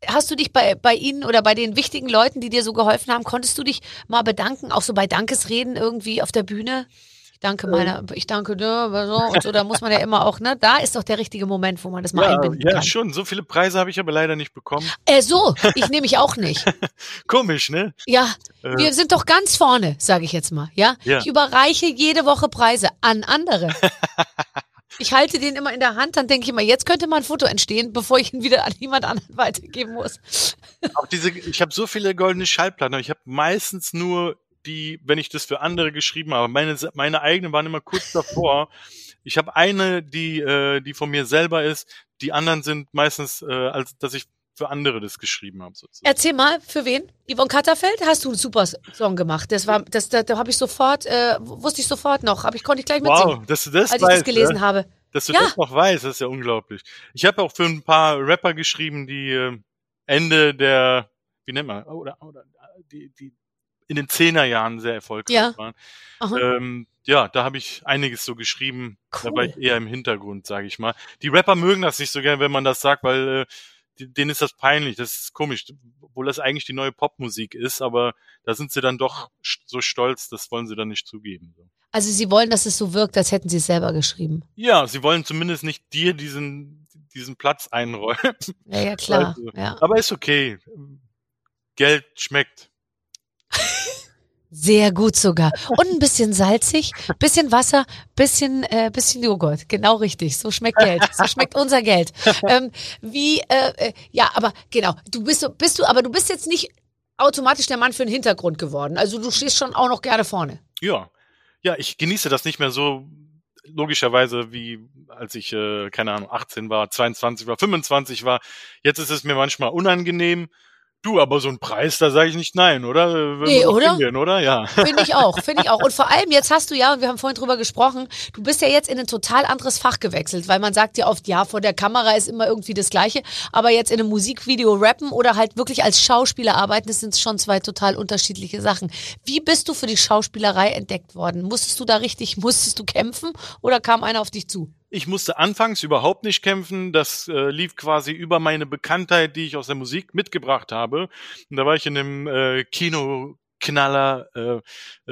Speaker 2: Hast du dich bei, bei ihnen oder bei den wichtigen Leuten, die dir so geholfen haben, konntest du dich mal bedanken, auch so bei Dankesreden irgendwie auf der Bühne? Ich danke meiner, ich danke, ne, so und so, da muss man ja immer auch, ne, da ist doch der richtige Moment, wo man das mal
Speaker 4: Ja,
Speaker 2: einbinden
Speaker 4: ja,
Speaker 2: kann.
Speaker 4: schon. So viele Preise habe ich aber leider nicht bekommen.
Speaker 2: Äh, so, ich nehme mich auch nicht.
Speaker 4: Komisch, ne?
Speaker 2: Ja,
Speaker 4: Äh,
Speaker 2: wir sind doch ganz vorne, sage ich jetzt mal, ja?
Speaker 4: Ja.
Speaker 2: Ich überreiche jede Woche Preise an andere. Ich halte den immer in der Hand, dann denke ich immer, jetzt könnte mal ein Foto entstehen, bevor ich ihn wieder an jemand anderen weitergeben muss.
Speaker 4: Auch diese, ich habe so viele goldene Schallplatten, aber ich habe meistens nur die, wenn ich das für andere geschrieben habe. Meine, meine eigenen waren immer kurz davor. Ich habe eine, die, äh, die von mir selber ist. Die anderen sind meistens, äh, als dass ich für andere das geschrieben habe. Sozusagen.
Speaker 2: Erzähl mal, für wen? Yvonne Katterfeld, hast du einen super Song gemacht. Das war, das, da, da habe ich sofort, äh, wusste ich sofort noch, hab ich, konnte ich gleich mitsingen,
Speaker 4: Wow, dass du das
Speaker 2: als ich
Speaker 4: weißt,
Speaker 2: das gelesen
Speaker 4: ne?
Speaker 2: habe.
Speaker 4: Dass du
Speaker 2: Ja.
Speaker 4: das noch weißt, das ist ja unglaublich. Ich habe auch für ein paar Rapper geschrieben, die äh, Ende der, wie nennt man, oder, oder die, die in den Zehnerjahren sehr erfolgreich
Speaker 2: Ja.
Speaker 4: waren. Ähm, ja, da habe ich einiges so geschrieben. Da war
Speaker 2: Cool.
Speaker 4: ich eher im Hintergrund, sage ich mal. Die Rapper mögen das nicht so gern, wenn man das sagt, weil äh, denen ist das peinlich. Das ist komisch, obwohl das eigentlich die neue Popmusik ist, aber da sind sie dann doch so stolz, das wollen sie dann nicht zugeben. So.
Speaker 2: Also sie wollen, dass es so wirkt, als hätten sie es selber geschrieben.
Speaker 4: Ja, sie wollen zumindest nicht dir diesen, diesen Platz einräumen.
Speaker 2: Ja, ja, klar.
Speaker 4: Du.
Speaker 2: Ja.
Speaker 4: Aber ist okay. Geld schmeckt.
Speaker 2: Sehr gut sogar. Und ein bisschen salzig, bisschen Wasser, bisschen, äh, bisschen Joghurt. Genau richtig. So schmeckt Geld. So schmeckt unser Geld. Ähm, wie, äh, äh, ja, aber genau. Du bist, bist du, aber du bist jetzt nicht automatisch der Mann für den Hintergrund geworden. Also du stehst schon auch noch gerne vorne.
Speaker 4: Ja. Ja, ich genieße das nicht mehr so logischerweise wie als ich, äh, keine Ahnung, 18 war, 22 war, 25 war. Jetzt ist es mir manchmal unangenehm. Du, aber so ein Preis, da sage ich nicht nein, oder? Äh, Würden
Speaker 2: Nee, oder?
Speaker 4: hingehen, oder? Ja.
Speaker 2: Finde ich auch, finde ich auch. Und vor allem, jetzt hast du ja, und wir haben vorhin drüber gesprochen, du bist ja jetzt in ein total anderes Fach gewechselt, weil man sagt ja oft, ja, vor der Kamera ist immer irgendwie das Gleiche, aber jetzt in einem Musikvideo rappen oder halt wirklich als Schauspieler arbeiten, das sind schon zwei total unterschiedliche Sachen. Wie bist du für die Schauspielerei entdeckt worden? Musstest du da richtig, musstest du kämpfen oder kam einer auf dich zu?
Speaker 4: Ich musste anfangs überhaupt nicht kämpfen. Das äh, lief quasi über meine Bekanntheit, die ich aus der Musik mitgebracht habe. Und da war ich in dem äh, Kinoknaller, äh,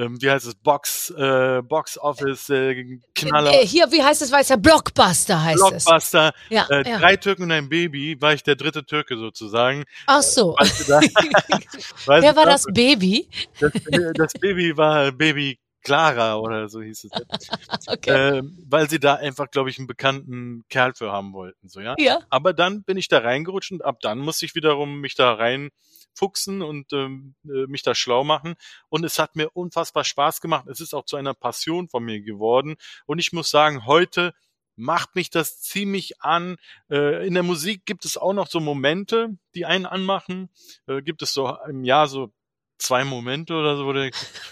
Speaker 4: ähm, wie heißt es, Box, äh, Box Office äh, Knaller,
Speaker 2: Äh, hier, wie heißt es, weiß der Blockbuster heißt es.
Speaker 4: Blockbuster.
Speaker 2: Ja,
Speaker 4: Äh,
Speaker 2: ja.
Speaker 4: Drei Türken und ein Baby, war ich der dritte Türke sozusagen.
Speaker 2: Ach so.
Speaker 4: Weil sie da,
Speaker 2: Wer war
Speaker 4: da-
Speaker 2: das Baby?
Speaker 4: Das, das Baby war Baby Clara oder so hieß es.
Speaker 2: Okay.
Speaker 4: Ähm, weil sie da einfach, glaube ich, einen bekannten Kerl für haben wollten. So, ja?
Speaker 2: ja.
Speaker 4: Aber dann bin ich da reingerutscht und ab dann musste ich wiederum mich da reinfuchsen und ähm, äh, mich da schlau machen. Und es hat mir unfassbar Spaß gemacht. Es ist auch zu einer Passion von mir geworden. Und ich muss sagen, heute macht mich das ziemlich an. Äh, in der Musik gibt es auch noch so Momente, die einen anmachen. Äh, gibt es so im Jahr so zwei Momente oder so, wo du,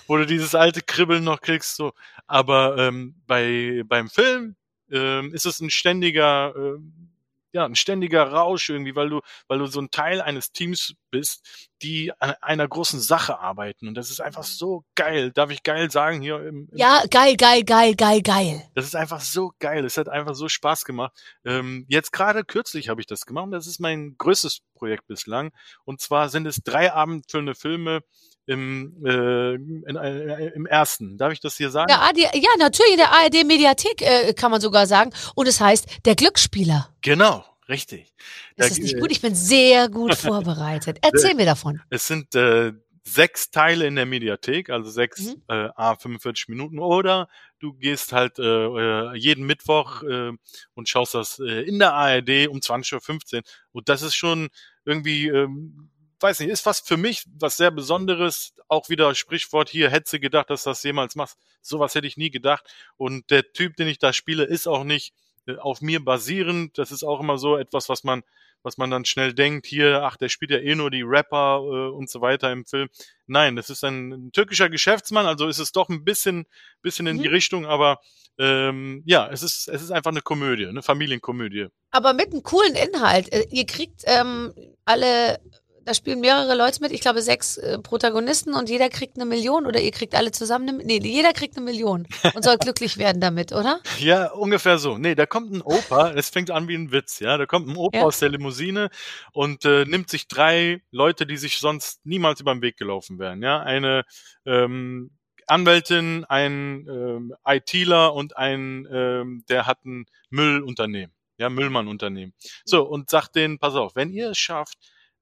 Speaker 4: wo du dieses alte Kribbeln noch kriegst. So. Aber ähm, bei beim Film ähm, ist es ein ständiger, ähm, ja, ein ständiger Rausch irgendwie, weil du, weil du so ein Teil eines Teams bist, die an einer großen Sache arbeiten. Und das ist einfach so geil. Darf ich geil sagen hier? Im, im
Speaker 2: Ja, geil, geil, geil, geil, geil.
Speaker 4: das ist einfach so geil. Es hat einfach so Spaß gemacht. Ähm, jetzt gerade kürzlich habe ich das gemacht. Das ist mein größtes Projekt bislang. Und zwar sind es drei abendfüllende Filme im, äh, in, äh, im ersten. Darf ich das hier sagen?
Speaker 2: AD, ja, natürlich in der ARD-Mediathek äh, kann man sogar sagen. Und es heißt Der Glücksspieler.
Speaker 4: Genau, richtig.
Speaker 2: Ist
Speaker 4: Da-
Speaker 2: das nicht gut? Ich bin sehr gut vorbereitet. Erzähl mir davon.
Speaker 4: Es sind äh, sechs Teile in der Mediathek, also sechs
Speaker 2: Mhm.
Speaker 4: äh, A 45 Minuten. Oder du gehst halt äh, äh, jeden Mittwoch äh, und schaust das äh, in der ARD um 20.15 Uhr. Und das ist schon irgendwie, ähm, weiß nicht, ist was für mich was sehr Besonderes. Auch wieder Sprichwort hier, hätte gedacht, dass du das jemals machst. Sowas hätte ich nie gedacht. Und der Typ, den ich da spiele, ist auch nicht äh, auf mir basierend. Das ist auch immer so etwas, was man was man dann schnell denkt, hier, ach, der spielt ja eh nur die Rapper äh, und so weiter im Film. Nein, das ist ein, ein türkischer Geschäftsmann, also ist es doch ein bisschen, bisschen in
Speaker 2: Mhm.
Speaker 4: die Richtung, aber ähm, ja, es ist, es ist einfach eine Komödie, eine Familienkomödie.
Speaker 2: Aber mit einem coolen Inhalt. Äh, Ihr kriegt ähm, alle, da spielen mehrere Leute mit, ich glaube sechs äh, Protagonisten und jeder kriegt eine Million oder ihr kriegt alle zusammen eine, nee, jeder kriegt eine Million und soll glücklich werden damit, oder?
Speaker 4: Ja, ungefähr so. Nee, da kommt ein Opa, es fängt an wie ein Witz, ja. Da kommt ein Opa
Speaker 2: Ja.
Speaker 4: aus der Limousine und äh, nimmt sich drei Leute, die sich sonst niemals über den Weg gelaufen wären, ja. Eine ähm, Anwältin, ein ähm, ITler und ein, ähm, der hat ein Müllunternehmen, ja, Müllmannunternehmen. So, und sagt denen, pass auf, wenn ihr es schafft,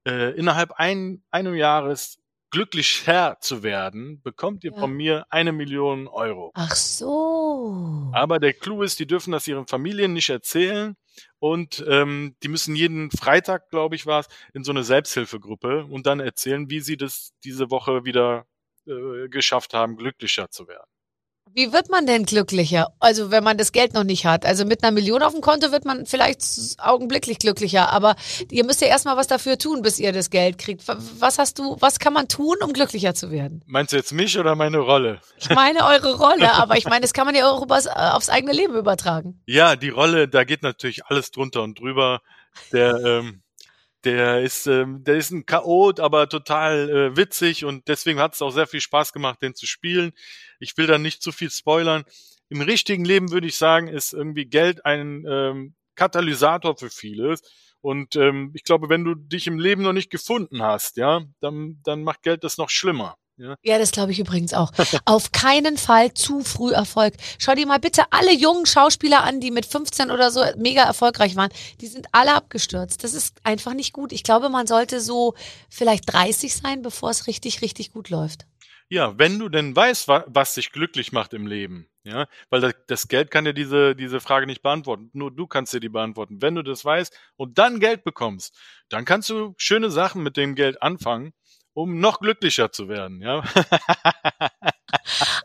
Speaker 4: äh, innerhalb ein, einem Jahres glücklich Herr zu werden, bekommt ihr
Speaker 2: Ja.
Speaker 4: von mir eine Million Euro.
Speaker 2: Ach so.
Speaker 4: Aber der Clou ist, die dürfen das ihren Familien nicht erzählen und ähm, die müssen jeden Freitag, glaube ich, war es, in so eine Selbsthilfegruppe und dann erzählen, wie sie das diese Woche wieder äh, geschafft haben, glücklicher zu werden.
Speaker 2: Wie wird man denn glücklicher? Also wenn man das Geld noch nicht hat. Also mit einer Million auf dem Konto wird man vielleicht augenblicklich glücklicher, aber ihr müsst ja erstmal was dafür tun, bis ihr das Geld kriegt. Wa- Was hast du, was kann man tun, um glücklicher zu werden?
Speaker 4: Meinst du jetzt mich oder meine Rolle?
Speaker 2: Ich meine eure Rolle, aber ich meine, das kann man ja auch übers, äh, aufs eigene Leben übertragen.
Speaker 4: Ja, die Rolle, da geht natürlich alles drunter und drüber. Der, ähm, der ist, ähm, der ist ein Chaot, aber total äh, witzig und deswegen hat es auch sehr viel Spaß gemacht, den zu spielen. Ich will da nicht zu viel spoilern. Im richtigen Leben würde ich sagen, ist irgendwie Geld ein ähm, Katalysator für vieles. Und ähm, ich glaube, wenn du dich im Leben noch nicht gefunden hast, ja, dann, dann macht Geld das noch schlimmer. Ja?
Speaker 2: Ja, das glaube ich übrigens auch. Auf keinen Fall zu früh Erfolg. Schau dir mal bitte alle jungen Schauspieler an, die mit 15 oder so mega erfolgreich waren. Die sind alle abgestürzt. Das ist einfach nicht gut. Ich glaube, man sollte so vielleicht 30 sein, bevor es richtig, richtig gut läuft.
Speaker 4: Ja, wenn du denn weißt, wa was dich glücklich macht im Leben, ja, weil das, das Geld kann dir diese, diese Frage nicht beantworten. Nur du kannst dir die beantworten. Wenn du das weißt und dann Geld bekommst, dann kannst du schöne Sachen mit dem Geld anfangen, um noch glücklicher zu werden, ja.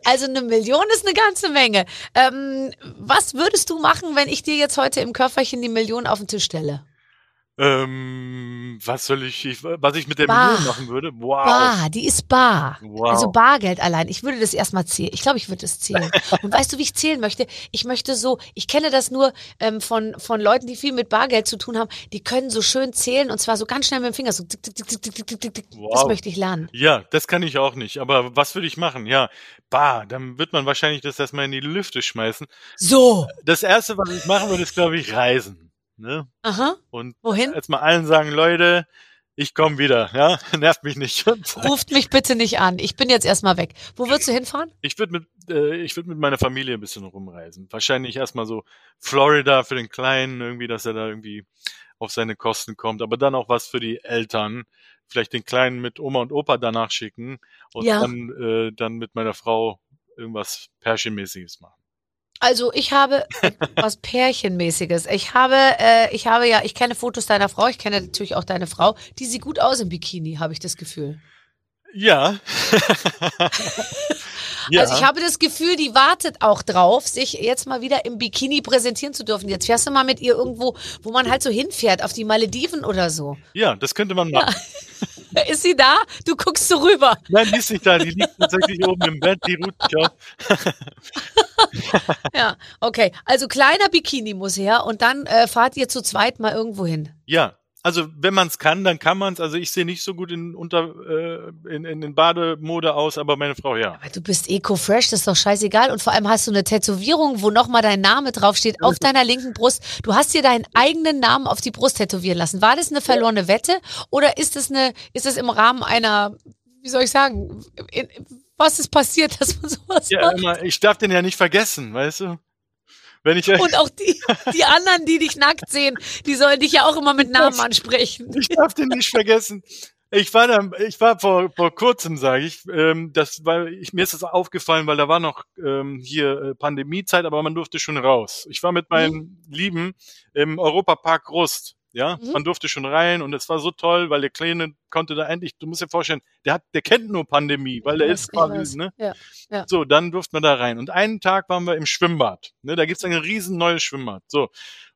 Speaker 2: Also eine Million ist eine ganze Menge. Ähm, was würdest du machen, wenn ich dir jetzt heute im Köfferchen die Million auf den Tisch stelle?
Speaker 4: Ähm, was soll ich, ich, was ich mit der
Speaker 2: bar.
Speaker 4: Million machen würde? Wow.
Speaker 2: Bar, die ist bar.
Speaker 4: Wow.
Speaker 2: Also Bargeld allein. Ich würde das erstmal zählen. Ich glaube, ich würde das zählen. Und weißt du, wie ich zählen möchte? Ich möchte so, ich kenne das nur ähm, von, von Leuten, die viel mit Bargeld zu tun haben, die können so schön zählen und zwar so ganz schnell mit dem Finger. So tick, tick, tick, tick, tick, tick, tick. Wow. Das möchte ich lernen.
Speaker 4: Ja, das kann ich auch nicht. Aber was würde ich machen? Ja, bar. Dann wird man wahrscheinlich das erstmal in die Lüfte schmeißen.
Speaker 2: So.
Speaker 4: Das erste, was ich machen würde, ist, glaube ich, reisen. Ne?
Speaker 2: Aha.
Speaker 4: Und
Speaker 2: Wohin?
Speaker 4: jetzt mal allen sagen, Leute, ich komme wieder, ja, nervt mich nicht.
Speaker 2: Ruft mich bitte nicht an. Ich bin jetzt erstmal weg. Wo würdest du hinfahren?
Speaker 4: ich würde mit, äh, ich würde mit meiner Familie ein bisschen rumreisen. Wahrscheinlich erstmal so Florida für den Kleinen, irgendwie, dass er da irgendwie auf seine Kosten kommt, aber dann auch was für die Eltern. Vielleicht den Kleinen mit Oma und Opa danach schicken und
Speaker 2: Ja.
Speaker 4: dann, äh, dann mit meiner Frau irgendwas Pärchenmäßiges machen.
Speaker 2: Also ich habe was Pärchenmäßiges. Ich habe, äh, ich habe ja, ich kenne Fotos deiner Frau, ich kenne natürlich auch deine Frau. Die sieht gut aus im Bikini, habe ich das Gefühl.
Speaker 4: Ja. ja.
Speaker 2: Also ich habe das Gefühl, die wartet auch drauf, sich jetzt mal wieder im Bikini präsentieren zu dürfen. Jetzt fährst du mal mit ihr irgendwo, wo man halt so hinfährt, auf die Malediven oder so.
Speaker 4: ja, das könnte man machen.
Speaker 2: Ist sie da? Du guckst so rüber.
Speaker 4: Nein, die ist nicht da, die liegt tatsächlich oben im Bett, die ruht sich auf.
Speaker 2: Ja, okay. Also kleiner Bikini muss her und dann äh, fahrt ihr zu zweit mal irgendwo hin.
Speaker 4: Ja, also wenn man es kann, dann kann man es. Also ich sehe nicht so gut in unter äh, in, in, in Bademode aus, aber meine Frau ja.
Speaker 2: Aber du bist eco-fresh, das ist doch scheißegal. Und vor allem hast du eine Tätowierung, wo nochmal dein Name draufsteht, auf deiner linken Brust. Du hast dir deinen eigenen Namen auf die Brust tätowieren lassen. War das eine verlorene Wette oder ist es eine, ist es im Rahmen einer, wie soll ich sagen, in, was ist passiert, dass man sowas
Speaker 4: Ja,
Speaker 2: macht?
Speaker 4: immer, ich darf den ja nicht vergessen, weißt du? Ich
Speaker 2: Und auch die, die anderen, die dich nackt sehen, die sollen dich ja auch immer mit Namen ansprechen.
Speaker 4: ich darf den nicht vergessen. Ich war da, ich war vor, vor kurzem, sage ich, ähm, das weil ich mir ist das aufgefallen, weil da war noch ähm, hier äh, Pandemiezeit, aber man durfte schon raus. Ich war mit meinem Lieben im Europapark Rust Ja,
Speaker 2: Mhm.
Speaker 4: man durfte schon rein und es war so toll, weil der Kleine konnte da endlich, du musst dir vorstellen, der hat, der kennt nur Pandemie, weil der
Speaker 2: Ich
Speaker 4: ist quasi, ne?
Speaker 2: Ja, ja.
Speaker 4: So, dann durften wir da rein. Und einen Tag waren wir im Schwimmbad. Ne? Da gibt's ein riesen neues Schwimmbad. So.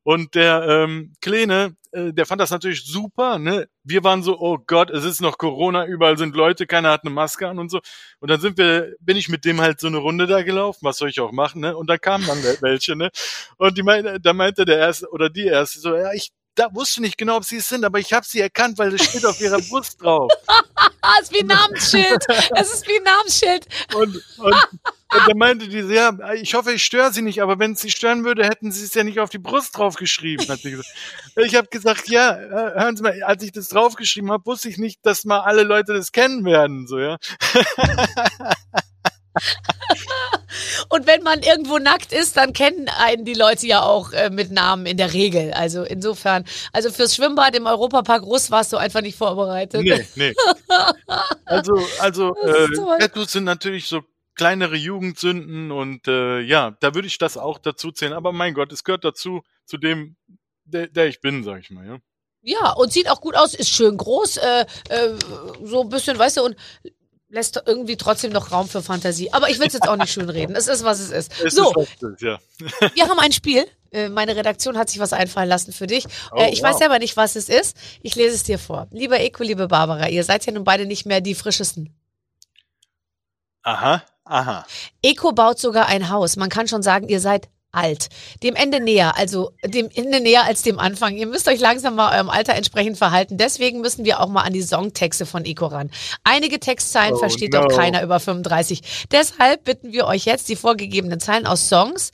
Speaker 4: Und der ähm, Kleine, äh, der fand das natürlich super. Ne? Wir waren so, oh Gott, es ist noch Corona, überall sind Leute, keiner hat eine Maske an und so. Und dann sind wir, bin ich mit dem halt so eine Runde da gelaufen, was soll ich auch machen, ne? Und da kamen dann wel- welche, ne? Und die meinte, da meinte der erste oder die erste so, ja, ich da wusste nicht genau, ob sie es sind, aber ich habe sie erkannt, weil das steht auf ihrer Brust drauf.
Speaker 2: Ah, es ist wie ein Namensschild. es ist wie ein Namensschild.
Speaker 4: Und, und, und dann meinte die, so, ja, ich hoffe, ich störe sie nicht, aber wenn es sie stören würde, hätten sie es ja nicht auf die Brust draufgeschrieben, hat sie gesagt. Ich habe gesagt, ja, äh, hören Sie mal, als ich das draufgeschrieben habe, wusste ich nicht, dass mal alle Leute das kennen werden, so, ja.
Speaker 2: Und wenn man irgendwo nackt ist, dann kennen einen die Leute ja auch äh, mit Namen in der Regel. Also insofern, also fürs Schwimmbad im Europapark Russ warst du einfach nicht vorbereitet.
Speaker 4: Nee, nee. Also, also,
Speaker 2: Das
Speaker 4: äh. Tattoos sind natürlich so kleinere Jugendsünden und äh, ja, da würde ich das auch dazu zählen. Aber mein Gott, es gehört dazu, zu dem, der, der ich bin, sag ich mal, ja.
Speaker 2: Ja, und sieht auch gut aus, ist schön groß, äh, äh, so ein bisschen, weißt du, und lässt irgendwie trotzdem noch Raum für Fantasie. Aber ich will es jetzt auch nicht schön reden. Es ist, was es ist.
Speaker 4: Es
Speaker 2: so,
Speaker 4: ist, ja.
Speaker 2: wir haben ein Spiel. Äh, Meine Redaktion hat sich was einfallen lassen für dich.
Speaker 4: Oh,
Speaker 2: äh, ich weiß
Speaker 4: wow.
Speaker 2: selber nicht, was es ist. Ich lese es dir vor. Lieber Eko, liebe Barbara, ihr seid ja nun beide nicht mehr die frischesten.
Speaker 4: Aha, aha.
Speaker 2: Eko baut sogar ein Haus. Man kann schon sagen, ihr seid alt. Dem Ende näher, also dem Ende näher als dem Anfang. Ihr müsst euch langsam mal eurem Alter entsprechend verhalten. Deswegen müssen wir auch mal an die Songtexte von Eko ran. Einige Textzeilen
Speaker 4: Oh,
Speaker 2: versteht
Speaker 4: no.
Speaker 2: doch keiner über 35. Deshalb bitten wir euch jetzt, die vorgegebenen Zeilen aus Songs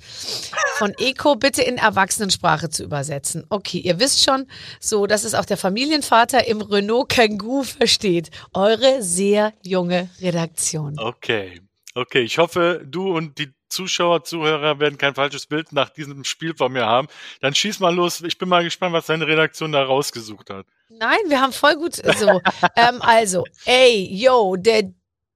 Speaker 2: von Eko bitte in Erwachsenensprache zu übersetzen. Okay, ihr wisst schon, so dass es auch der Familienvater im Renault Kangoo versteht. Eure sehr junge Redaktion.
Speaker 4: Okay. Okay, ich hoffe, du und die Zuschauer, Zuhörer werden kein falsches Bild nach diesem Spiel von mir haben. Dann schieß mal los. Ich bin mal gespannt, was deine Redaktion da rausgesucht hat.
Speaker 2: Nein, wir haben voll gut so. ähm, also, ey, yo, der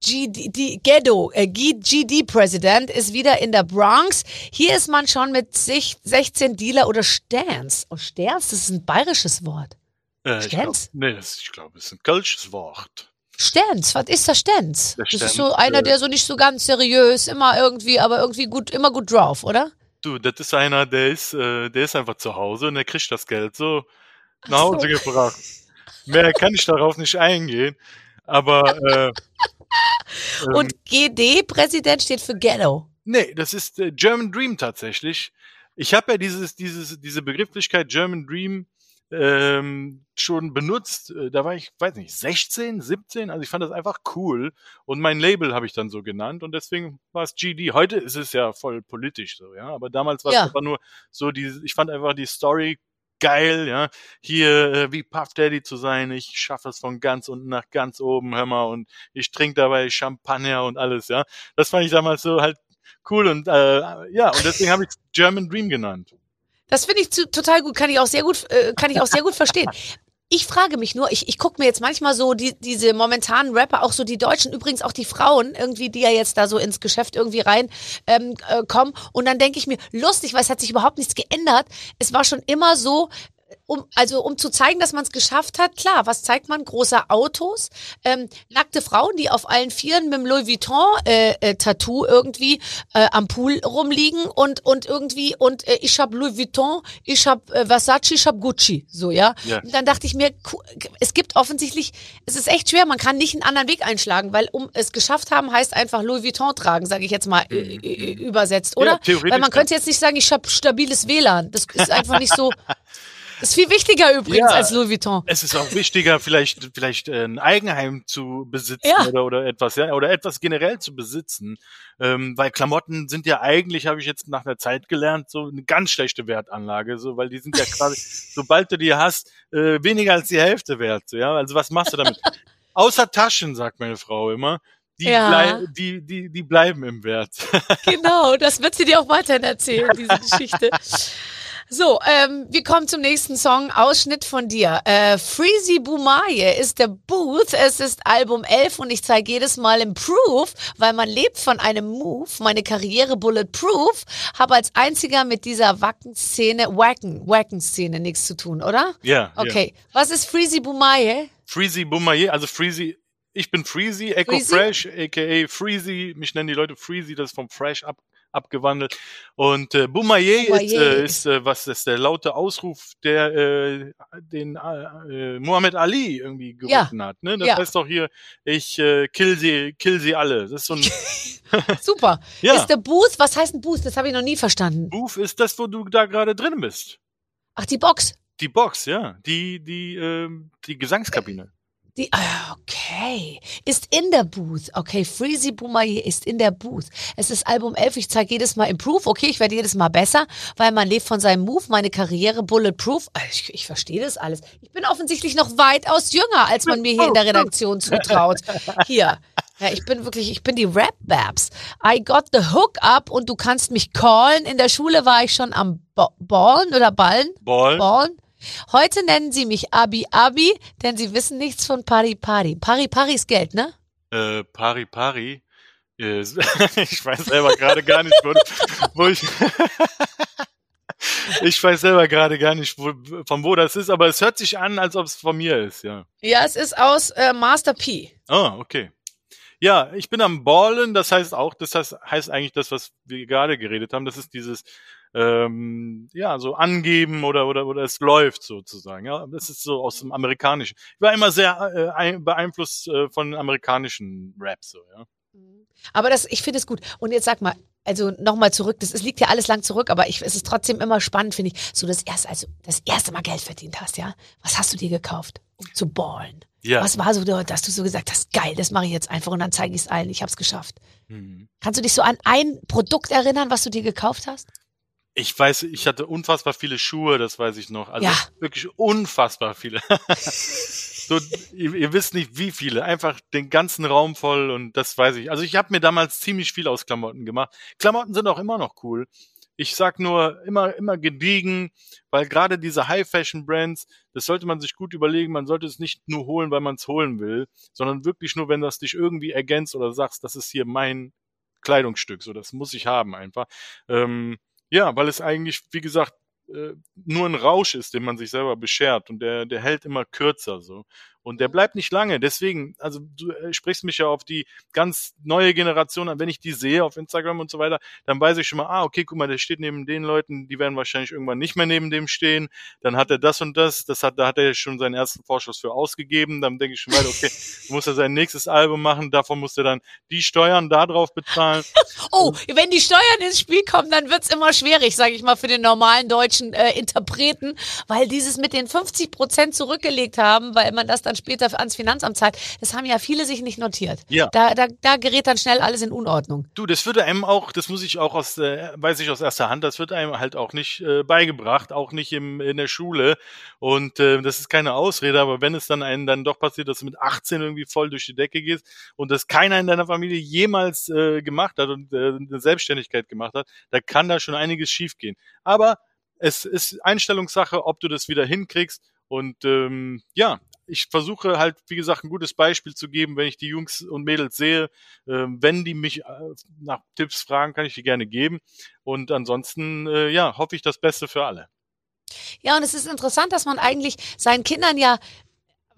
Speaker 2: GD, Ghetto, äh, GD-Präsident ist wieder in der Bronx. Hier ist man schon mit sich 16 Dealer oder Sterns. Oh, Sterns, das ist ein bayerisches Wort.
Speaker 4: Äh, glaube,
Speaker 2: Stenz?
Speaker 4: nee, das, ich glaube, es ist ein kölsches Wort.
Speaker 2: Sterns, was ist der Sterns?
Speaker 4: Der
Speaker 2: Das ist so einer,
Speaker 4: äh,
Speaker 2: der so nicht so ganz seriös, immer irgendwie, aber irgendwie gut, immer gut drauf, oder?
Speaker 4: Du, das ist einer, der ist, äh, der ist einfach zu Hause und der kriegt das Geld so nach
Speaker 2: Ach so.
Speaker 4: Hause gebracht. Mehr kann ich darauf nicht eingehen. Aber äh, ähm,
Speaker 2: Und GD-Präsident steht für Ghetto.
Speaker 4: Nee, das ist äh, German Dream tatsächlich. Ich habe ja dieses, dieses, diese Begrifflichkeit German Dream ähm, schon benutzt. Äh, Da war ich, weiß nicht, 16, 17. Also ich fand das einfach cool. Und mein Label habe ich dann so genannt und deswegen war es GD. Heute ist es ja voll politisch so, ja. Aber damals war es
Speaker 2: Ja.
Speaker 4: einfach nur so, die, ich fand einfach die Story geil, ja. Hier äh, wie Puff Daddy zu sein. Ich schaffe es von ganz unten nach ganz oben, hör mal. Und ich trinke dabei Champagner und alles, ja. Das fand ich damals so halt cool und äh, ja, und deswegen habe ich German Dream genannt.
Speaker 2: Das finde ich zu, total gut, kann ich auch sehr gut, äh, kann ich auch sehr gut verstehen. Ich frage mich nur, ich, ich gucke mir jetzt manchmal so die, diese momentanen Rapper, auch so die Deutschen, übrigens auch die Frauen, irgendwie, die ja jetzt da so ins Geschäft irgendwie rein ähm, äh, kommen. Und dann denke ich mir, lustig, weil es hat sich überhaupt nichts geändert. Es war schon immer so, um, also um zu zeigen, dass man es geschafft hat, klar, was zeigt man? Große Autos, ähm, nackte Frauen, die auf allen Vieren mit dem Louis Vuitton äh, äh, Tattoo irgendwie äh, am Pool rumliegen und und irgendwie und äh, ich hab Louis Vuitton, ich hab äh, Versace, ich hab Gucci, so ja.
Speaker 4: Ja.
Speaker 2: Und dann dachte ich mir, es gibt offensichtlich, es ist echt schwer, man kann nicht einen anderen Weg einschlagen, weil um es geschafft haben heißt einfach Louis Vuitton tragen, sage ich jetzt mal äh, äh, übersetzt, oder?
Speaker 4: Ja,
Speaker 2: weil man könnte jetzt nicht sagen, ich hab stabiles WLAN, das ist einfach nicht so. Ist viel wichtiger übrigens
Speaker 4: Ja.
Speaker 2: als Louis Vuitton.
Speaker 4: Es ist auch wichtiger, vielleicht, vielleicht äh, ein Eigenheim zu besitzen
Speaker 2: Ja.
Speaker 4: oder, oder etwas, ja, oder etwas generell zu besitzen. Ähm, weil Klamotten sind ja eigentlich, habe ich jetzt nach der Zeit gelernt, so eine ganz schlechte Wertanlage, so, weil die sind ja quasi, sobald du die hast, äh, weniger als die Hälfte wert. So, ja, also was machst du damit? Außer Taschen, sagt meine Frau immer. Die,
Speaker 2: Ja.
Speaker 4: blei die, die, die bleiben im Wert.
Speaker 2: Genau, das wird sie dir auch weiterhin erzählen, diese Geschichte. So, ähm, wir kommen zum nächsten Song. Ausschnitt von dir. Äh, Freezy Bumaye ist der Booth. Es ist Album 11 und ich zeige jedes Mal Improve, weil man lebt von einem Move. Meine Karriere Bulletproof. Habe als einziger mit dieser Wacken-Szene, Wacken, Wacken-Szene nichts zu tun, oder?
Speaker 4: Ja.
Speaker 2: Okay. Was ist Freezy Bumaye?
Speaker 4: Freezy Boumaier, also Freezy, ich bin Freezy, Echo
Speaker 2: Freezy?
Speaker 4: Fresh, aka Freezy, mich nennen die Leute Freezy, das ist vom Fresh ab, abgewandelt. Und äh, Boumaier ist, äh, ist äh, was ist der laute Ausruf, der äh, den äh, Muhammad Ali irgendwie
Speaker 2: Ja.
Speaker 4: gerufen hat. Ne? Das
Speaker 2: Ja.
Speaker 4: heißt doch hier, ich äh, kill sie, kill sie alle. Das ist so ein
Speaker 2: Super.
Speaker 4: Ja.
Speaker 2: Ist der Booth, was heißt ein Booth? Das habe ich noch nie verstanden.
Speaker 4: Move ist das, wo du da gerade drin bist.
Speaker 2: Ach, die Box.
Speaker 4: Die Box, ja. Die, die, ähm, die Gesangskabine.
Speaker 2: Die, ah, okay. Ist in der Booth. Okay, Freezy Boomaye ist in der Booth. Es ist Album 11. Ich zeige jedes Mal Improve. Okay, ich werde jedes Mal besser, weil man lebt von seinem Move. Meine Karriere Bulletproof. Ah, Ich, ich verstehe das alles. Ich bin offensichtlich noch weitaus jünger, als man mir hier in der Redaktion zutraut. Hier. Ja, ich bin wirklich, ich bin die Rap-Babs. I got the hook up und du kannst mich callen. In der Schule war ich schon am Ba- Ballen oder Ballen.
Speaker 4: Ball.
Speaker 2: Born. Heute nennen sie mich Abi Abi, denn sie wissen nichts von Pari Pari. Pari Pari ist Geld, ne?
Speaker 4: Äh, Pari Pari. Äh, ich weiß selber gerade gar nicht, wo, wo ich. ich weiß selber gerade gar nicht, wo, von wo das ist, aber es hört sich an, als ob es von mir ist, ja.
Speaker 2: Ja, es ist aus äh, Master P.
Speaker 4: Ah, okay. Ja, ich bin am Ballen, das heißt auch, das heißt, heißt eigentlich das, was wir gerade geredet haben, das ist dieses, ähm, ja, so angeben oder, oder, oder es läuft sozusagen, ja. Das ist so aus dem Amerikanischen. Ich war immer sehr äh, ein- beeinflusst äh, von amerikanischen Rap, so, ja.
Speaker 2: Aber das, ich finde es gut. Und jetzt sag mal, also nochmal zurück, das ist, liegt ja alles lang zurück, aber ich, es ist trotzdem immer spannend, finde ich. So das erste, also das erste Mal Geld verdient hast, ja? Was hast du dir gekauft, zu ballen?
Speaker 4: Ja.
Speaker 2: Was war so, dass du so gesagt hast, geil, das mache ich jetzt einfach und dann zeige ich es allen, ich habe es geschafft.
Speaker 4: Mhm.
Speaker 2: Kannst du dich so an ein Produkt erinnern, was du dir gekauft hast?
Speaker 4: Ich weiß, ich hatte unfassbar viele Schuhe, das weiß ich noch. Also
Speaker 2: Ja.
Speaker 4: wirklich unfassbar viele. so, ihr, ihr wisst nicht, wie viele. Einfach den ganzen Raum voll und das weiß ich. Also ich habe mir damals ziemlich viel aus Klamotten gemacht. Klamotten sind auch immer noch cool. Ich sag nur immer, immer gediegen, weil gerade diese High-Fashion-Brands, das sollte man sich gut überlegen. Man sollte es nicht nur holen, weil man es holen will, sondern wirklich nur, wenn das dich irgendwie ergänzt oder sagst, das ist hier mein Kleidungsstück. So, das muss ich haben einfach. Ähm, ja, weil es eigentlich, wie gesagt, äh, nur ein Rausch ist, den man sich selber beschert und der, der hält immer kürzer so. Und der bleibt nicht lange. Deswegen, also du äh, sprichst mich ja auf die ganz neue Generation an. Wenn ich die sehe auf Instagram und so weiter, dann weiß ich schon mal, ah, okay, guck mal, der steht neben den Leuten, die werden wahrscheinlich irgendwann nicht mehr neben dem stehen. Dann hat er das und das, das hat, da hat er ja schon seinen ersten Vorschuss für ausgegeben. Dann denke ich schon weiter, okay, muss er sein nächstes Album machen, davon muss er dann die Steuern da drauf bezahlen.
Speaker 2: Oh, wenn die Steuern ins Spiel kommen, dann wird's immer schwierig, sage ich mal, für den normalen deutschen äh, Interpreten, weil dieses mit den 50 Prozent zurückgelegt haben, weil man das dann später ans Finanzamt zahlt, das haben ja viele sich nicht notiert.
Speaker 4: Ja.
Speaker 2: Da, da, da gerät dann schnell alles in Unordnung.
Speaker 4: Du, das wird einem auch, das muss ich auch aus, äh, weiß ich aus erster Hand, das wird einem halt auch nicht äh, beigebracht, auch nicht im, in der Schule. Und äh, das ist keine Ausrede, aber wenn es dann einem dann doch passiert, dass du mit 18 irgendwie voll durch die Decke gehst und das keiner in deiner Familie jemals äh, gemacht hat und äh, eine Selbstständigkeit gemacht hat, da kann da schon einiges schiefgehen. Aber es ist Einstellungssache, ob du das wieder hinkriegst. Und ähm, ja, ich versuche halt, wie gesagt, ein gutes Beispiel zu geben, wenn ich die Jungs und Mädels sehe. Ähm, wenn die mich äh, nach Tipps fragen, kann ich die gerne geben. Und ansonsten, äh, ja, hoffe ich das Beste für alle.
Speaker 2: Ja, und es ist interessant, dass man eigentlich seinen Kindern ja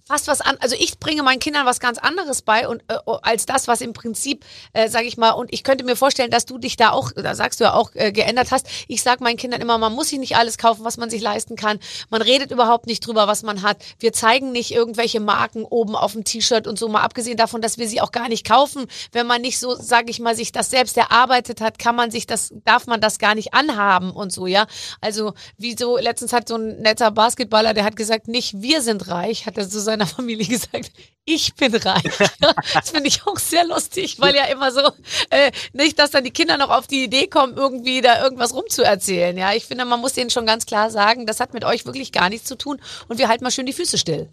Speaker 2: fast was an, also ich bringe meinen Kindern was ganz anderes bei und äh, als das, was im Prinzip, äh, sage ich mal, und ich könnte mir vorstellen, dass du dich da auch, da sagst du ja auch, äh, geändert hast. Ich sag meinen Kindern immer, man muss sich nicht alles kaufen, was man sich leisten kann. Man redet überhaupt nicht drüber, was man hat. Wir zeigen nicht irgendwelche Marken oben auf dem T-Shirt und so, mal abgesehen davon, dass wir sie auch gar nicht kaufen. Wenn man nicht so, sage ich mal, sich das selbst erarbeitet hat, kann man sich das, darf man das gar nicht anhaben und so, ja. Also, wie so, letztens hat so ein netter Basketballer, der hat gesagt, nicht wir sind reich, hat er zu seiner Familie gesagt, ich bin reich. das finde ich auch sehr lustig, weil ja immer so, äh, nicht, dass dann die Kinder noch auf die Idee kommen, irgendwie da irgendwas rumzuerzählen. Ja, ich finde, man muss denen schon ganz klar sagen, das hat mit euch wirklich gar nichts zu tun und wir halten mal schön die Füße still.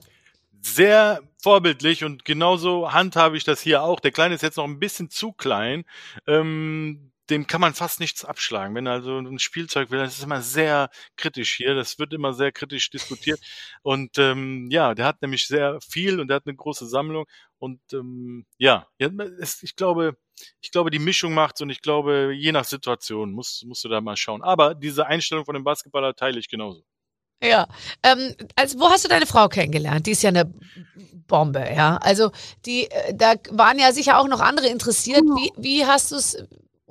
Speaker 4: Sehr vorbildlich und genauso handhabe ich das hier auch. Der Kleine ist jetzt noch ein bisschen zu klein. Ähm, dem kann man fast nichts abschlagen. Wenn er also ein Spielzeug will, das ist immer sehr kritisch hier. Das wird immer sehr kritisch diskutiert. Und ähm, ja, der hat nämlich sehr viel und der hat eine große Sammlung. Und ähm, ja, ich glaube, ich glaube, die Mischung macht's und ich glaube, je nach Situation musst, musst du da mal schauen. Aber diese Einstellung von dem Basketballer teile ich genauso.
Speaker 2: Ja. Ähm, also wo hast du deine Frau kennengelernt? Die ist ja eine Bombe, ja. Also die, äh, da waren ja sicher auch noch andere interessiert. Wie, wie hast du es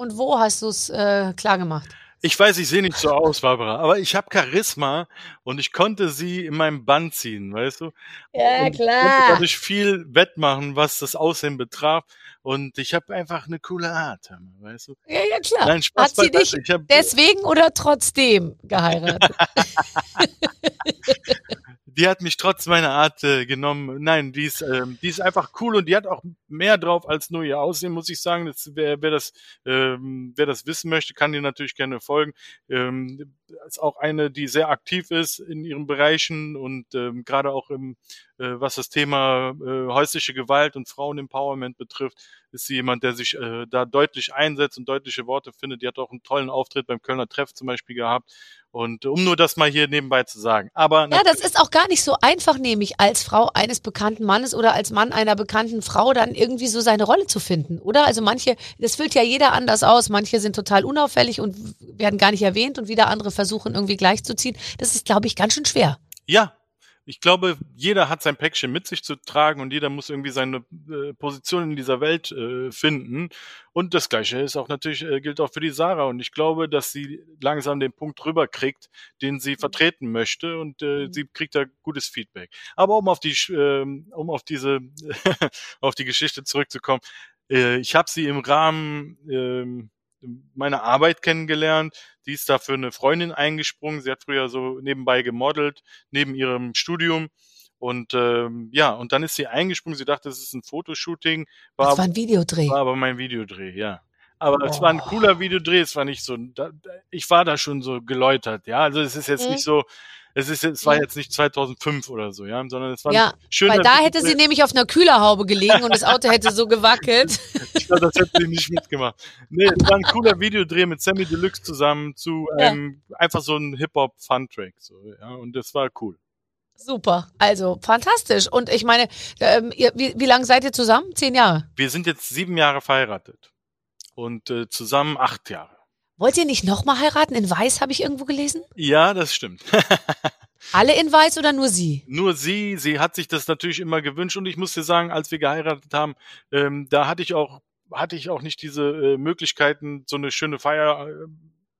Speaker 2: und wo hast du es äh, klar gemacht?
Speaker 4: Ich weiß, ich sehe nicht so aus, Barbara, aber ich habe Charisma und ich konnte sie in meinem Band ziehen, weißt du?
Speaker 2: Ja,
Speaker 4: und
Speaker 2: klar.
Speaker 4: konnte dadurch viel wettmachen, was das Aussehen betraf. Und ich habe einfach eine coole Art, weißt du?
Speaker 2: Ja, ja, klar.
Speaker 4: Nein, Spaß
Speaker 2: Hat sie dich
Speaker 4: Ich
Speaker 2: deswegen oder trotzdem geheiratet?
Speaker 4: die hat mich trotz meiner Art äh, genommen. Nein, die ist, ähm, die ist einfach cool und die hat auch mehr drauf als nur ihr Aussehen, muss ich sagen. Das, wer, wer, das, ähm, wer das wissen möchte, kann dir natürlich gerne folgen. Ähm, ist auch eine, die sehr aktiv ist in ihren Bereichen und ähm, gerade auch im, was das Thema äh, häusliche Gewalt und Frauenempowerment betrifft, ist sie jemand, der sich äh, da deutlich einsetzt und deutliche Worte findet. Die hat auch einen tollen Auftritt beim Kölner Treff zum Beispiel gehabt. Und um nur das mal hier nebenbei zu sagen. Aber
Speaker 2: Ja, das ist auch gar nicht so einfach, nämlich als Frau eines bekannten Mannes oder als Mann einer bekannten Frau dann irgendwie so seine Rolle zu finden, oder? Also manche, das füllt ja jeder anders aus. Manche sind total unauffällig und werden gar nicht erwähnt und wieder andere versuchen irgendwie gleichzuziehen. Das ist, glaube ich, ganz schön schwer.
Speaker 4: Ja, ich glaube, jeder hat sein Päckchen mit sich zu tragen und jeder muss irgendwie seine äh, Position in dieser Welt äh, finden. Und das Gleiche ist auch natürlich, äh, gilt auch für die Sarah. Und ich glaube, dass sie langsam den Punkt rüberkriegt, den sie vertreten möchte und äh,
Speaker 2: Mhm.
Speaker 4: sie kriegt da gutes Feedback. Aber um auf die, ähm, um auf diese, auf die Geschichte zurückzukommen, äh, ich habe sie im Rahmen ähm, meiner Arbeit kennengelernt. Die ist da für eine Freundin eingesprungen. Sie hat früher so nebenbei gemodelt, neben ihrem Studium. Und ähm, ja, und dann ist sie eingesprungen. Sie dachte, es ist ein Fotoshooting, war,
Speaker 2: Das war ein Videodreh.
Speaker 4: war aber mein Videodreh, ja. Aber es war ein cooler Videodreh, es war nicht so, ich war da schon so geläutert, ja. Also es ist jetzt
Speaker 2: Mhm.
Speaker 4: nicht so, es ist es war jetzt nicht 2005 oder so, ja, sondern es war
Speaker 2: Ja,
Speaker 4: ein schöner
Speaker 2: Weil da hätte sie nämlich auf einer Kühlerhaube gelegen und das Auto hätte so gewackelt.
Speaker 4: Ich glaube, das hätte sie nicht mitgemacht. Nee, es war ein cooler Videodreh mit Sammy Deluxe zusammen zu
Speaker 2: Ja.
Speaker 4: einem, einfach so ein Hip-Hop-Fun-Track, so, ja. Und das war cool.
Speaker 2: Super. Also fantastisch. Und ich meine, ähm, ihr, wie, wie lange seid ihr zusammen? Zehn Jahre.
Speaker 4: Wir sind jetzt sieben Jahre verheiratet. Und äh, zusammen acht Jahre.
Speaker 2: Wollt ihr nicht nochmal heiraten? In Weiß habe ich irgendwo gelesen?
Speaker 4: Ja, das stimmt.
Speaker 2: Alle in Weiß oder nur sie?
Speaker 4: Nur sie, sie hat sich das natürlich immer gewünscht und ich muss dir sagen, als wir geheiratet haben, ähm, da hatte ich auch, hatte ich auch nicht diese äh, Möglichkeiten, so eine schöne Feier, äh,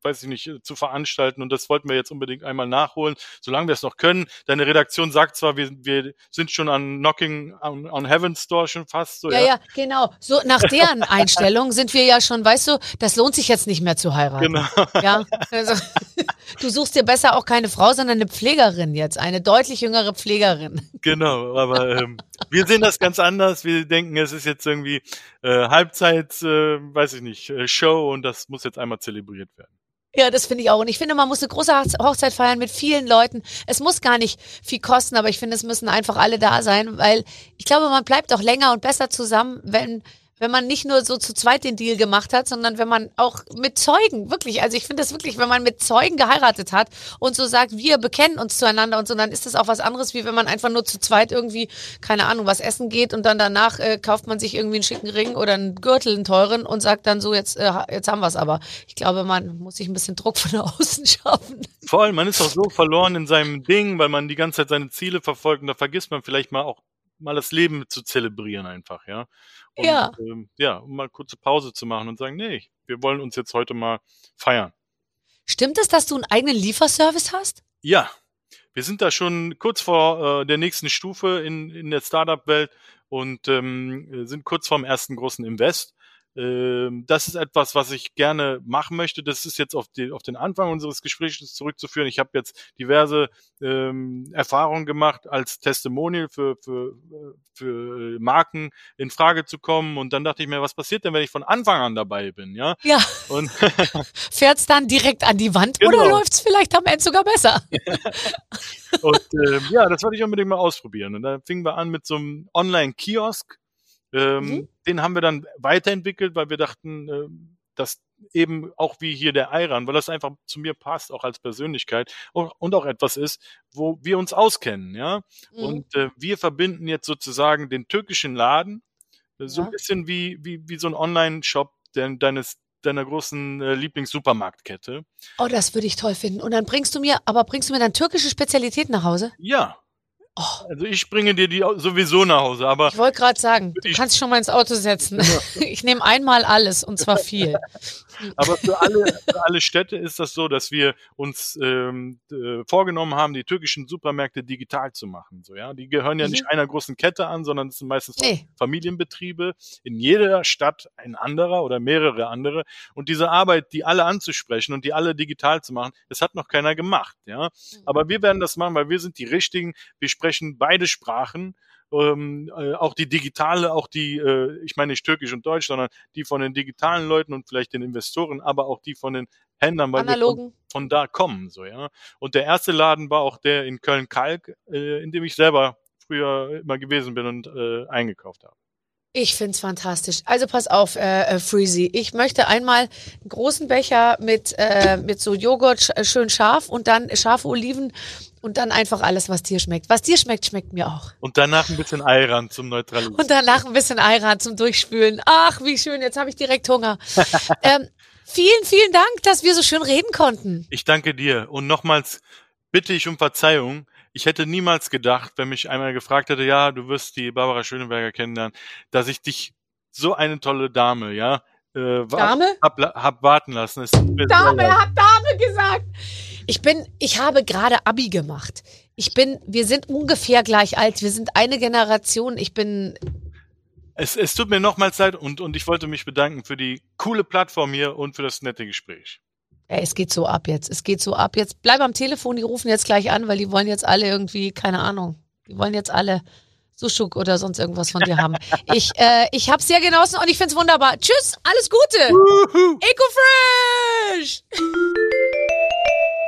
Speaker 4: weiß ich nicht, äh, zu veranstalten und das wollten wir jetzt unbedingt einmal nachholen, solange wir es noch können. Deine Redaktion sagt zwar, wir, wir sind schon an Knocking on, on Heaven's Door schon fast so,
Speaker 2: Ja, ja, genau. So nach deren Einstellung sind wir ja schon, weißt du, das lohnt sich jetzt nicht mehr zu heiraten.
Speaker 4: Genau.
Speaker 2: Ja, also, du suchst dir besser auch keine Frau, sondern eine Pflegerin jetzt, eine deutlich jüngere Pflegerin.
Speaker 4: Genau, aber ähm, wir sehen das ganz anders. Wir denken, es ist jetzt irgendwie äh, Halbzeit, äh, weiß ich nicht, äh, Show und das muss jetzt einmal zelebriert werden.
Speaker 2: Ja, das finde ich auch. Und ich finde, man muss eine große Hochze- Hochzeit feiern mit vielen Leuten. Es muss gar nicht viel kosten, aber ich finde, es müssen einfach alle da sein, weil ich glaube, man bleibt auch länger und besser zusammen, wenn wenn man nicht nur so zu zweit den Deal gemacht hat, sondern wenn man auch mit Zeugen, wirklich, also ich finde das wirklich, wenn man mit Zeugen geheiratet hat und so sagt, wir bekennen uns zueinander und so, dann ist das auch was anderes, wie wenn man einfach nur zu zweit irgendwie, keine Ahnung, was essen geht und dann danach äh, kauft man sich irgendwie einen schicken Ring oder einen Gürtel, einen teuren und sagt dann so, jetzt, äh, jetzt haben wir es aber. Ich glaube, man muss sich ein bisschen Druck von außen schaffen.
Speaker 4: Voll, man ist auch so verloren in seinem Ding, weil man die ganze Zeit seine Ziele verfolgt und da vergisst man vielleicht mal auch mal das Leben zu zelebrieren einfach, ja. Und,
Speaker 2: Ja.
Speaker 4: Ähm, ja, um mal kurze Pause zu machen und sagen, nee, wir wollen uns jetzt heute mal feiern.
Speaker 2: Stimmt es, dass du einen eigenen Lieferservice hast?
Speaker 4: Ja, wir sind da schon kurz vor äh, der nächsten Stufe in, in der Startup-Welt und ähm, sind kurz vorm ersten großen Invest. Ähm, das ist etwas, was ich gerne machen möchte. Das ist jetzt auf, die, auf den Anfang unseres Gesprächs zurückzuführen. Ich habe jetzt diverse ähm, Erfahrungen gemacht, als Testimonial für, für, äh, für Marken in Frage zu kommen. Und dann dachte ich mir, was passiert denn, wenn ich von Anfang an dabei bin? Ja.
Speaker 2: Ja.
Speaker 4: Und
Speaker 2: Fährt's dann direkt an die Wand oder
Speaker 4: Genau.
Speaker 2: läuft's vielleicht am Ende sogar besser?
Speaker 4: Und ähm, ja, das wollte ich unbedingt mal ausprobieren. Und dann fingen wir an mit so einem Online-Kiosk. Ähm,
Speaker 2: Mhm.
Speaker 4: Den haben wir dann weiterentwickelt, weil wir dachten, ähm, dass eben auch wie hier der Ayran, weil das einfach zu mir passt, auch als Persönlichkeit und auch etwas ist, wo wir uns auskennen, ja. Mhm. Und äh, wir verbinden jetzt sozusagen den türkischen Laden, ja. so ein bisschen wie, wie, wie so ein Online-Shop deines deiner großen äh, Lieblings-Supermarktkette.
Speaker 2: Oh, das würde ich toll finden. Und dann bringst du mir, aber bringst du mir dann türkische Spezialitäten nach Hause?
Speaker 4: Ja, Oh. Also ich bringe dir die sowieso nach Hause, aber.
Speaker 2: Ich wollte gerade sagen, du kannst schon mal ins Auto setzen. ich nehme einmal alles und zwar viel.
Speaker 4: aber für alle, für alle Städte ist das so, dass wir uns ähm, äh, vorgenommen haben, die türkischen Supermärkte digital zu machen. So, ja? Die gehören ja mhm. nicht einer großen Kette an, sondern es sind meistens nee. Familienbetriebe. In jeder Stadt ein anderer oder mehrere andere. Und diese Arbeit, die alle anzusprechen und die alle digital zu machen, das hat noch keiner gemacht. Ja? Mhm. Aber wir werden das machen, weil wir sind die richtigen. Wir sprechen beide Sprachen. Ähm, äh, auch die digitale, auch die, äh, ich meine nicht türkisch und deutsch, sondern die von den digitalen Leuten und vielleicht den Investoren, aber auch die von den Händlern, weil Analogen. wir von, von, da kommen, so, ja. Und der erste Laden war auch der in Köln-Kalk, äh, in dem ich selber früher immer gewesen bin und äh, eingekauft habe.
Speaker 2: Ich find's fantastisch. Also pass auf, äh, äh, Freezy. Ich möchte einmal einen großen Becher mit, äh, mit so Joghurt sch schön scharf und dann scharfe Oliven und dann einfach alles, was dir schmeckt. Was dir schmeckt, schmeckt mir auch.
Speaker 4: Und danach ein bisschen Ayran zum Neutralisieren.
Speaker 2: Und danach ein bisschen Ayran zum Durchspülen. Ach, wie schön, jetzt habe ich direkt Hunger. ähm, vielen, vielen Dank, dass wir so schön reden konnten.
Speaker 4: Ich danke dir. Und nochmals bitte ich um Verzeihung. Ich hätte niemals gedacht, wenn mich einmal gefragt hätte, ja, du wirst die Barbara Schöneberger kennenlernen, dass ich dich so eine tolle Dame, ja,
Speaker 2: äh, Dame?
Speaker 4: Hab, hab warten lassen.
Speaker 2: Dame, er hat Dame gesagt. Ich bin, ich habe gerade Abi gemacht. Ich bin, wir sind ungefähr gleich alt. Wir sind eine Generation. Ich bin.
Speaker 4: Es, es tut mir nochmals leid und, und ich wollte mich bedanken für die coole Plattform hier und für das nette Gespräch.
Speaker 2: Ey, es geht so ab jetzt. Es geht so ab jetzt. Bleib am Telefon, die rufen jetzt gleich an, weil die wollen jetzt alle irgendwie, keine Ahnung, die wollen jetzt alle Sushuk oder sonst irgendwas von dir haben. Ich, äh, ich habe sehr genossen und ich find's wunderbar. Tschüss, alles Gute. Ecofresh.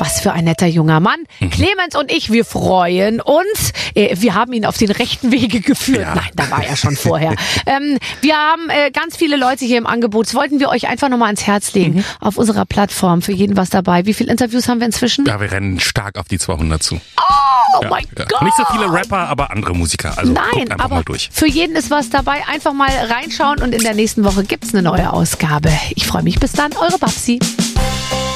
Speaker 2: Was für ein netter junger Mann. Mhm. Clemens und ich, wir freuen uns. Äh, wir haben ihn auf den rechten Wege geführt. Ja. Nein, da war er schon vorher. ähm, wir haben äh, ganz viele Leute hier im Angebot. Das wollten wir euch einfach nochmal ans Herz legen. Mhm. Auf unserer Plattform. Für jeden was dabei. Wie viele Interviews haben wir inzwischen?
Speaker 3: Ja, wir rennen stark auf die 200 zu.
Speaker 2: Oh ja, mein ja. Gott.
Speaker 3: Nicht so viele Rapper, aber andere Musiker. Also
Speaker 2: Nein, aber für jeden ist was dabei. Einfach mal reinschauen und in der nächsten Woche gibt's eine neue Ausgabe. Ich freue mich. Bis dann, eure Babsi.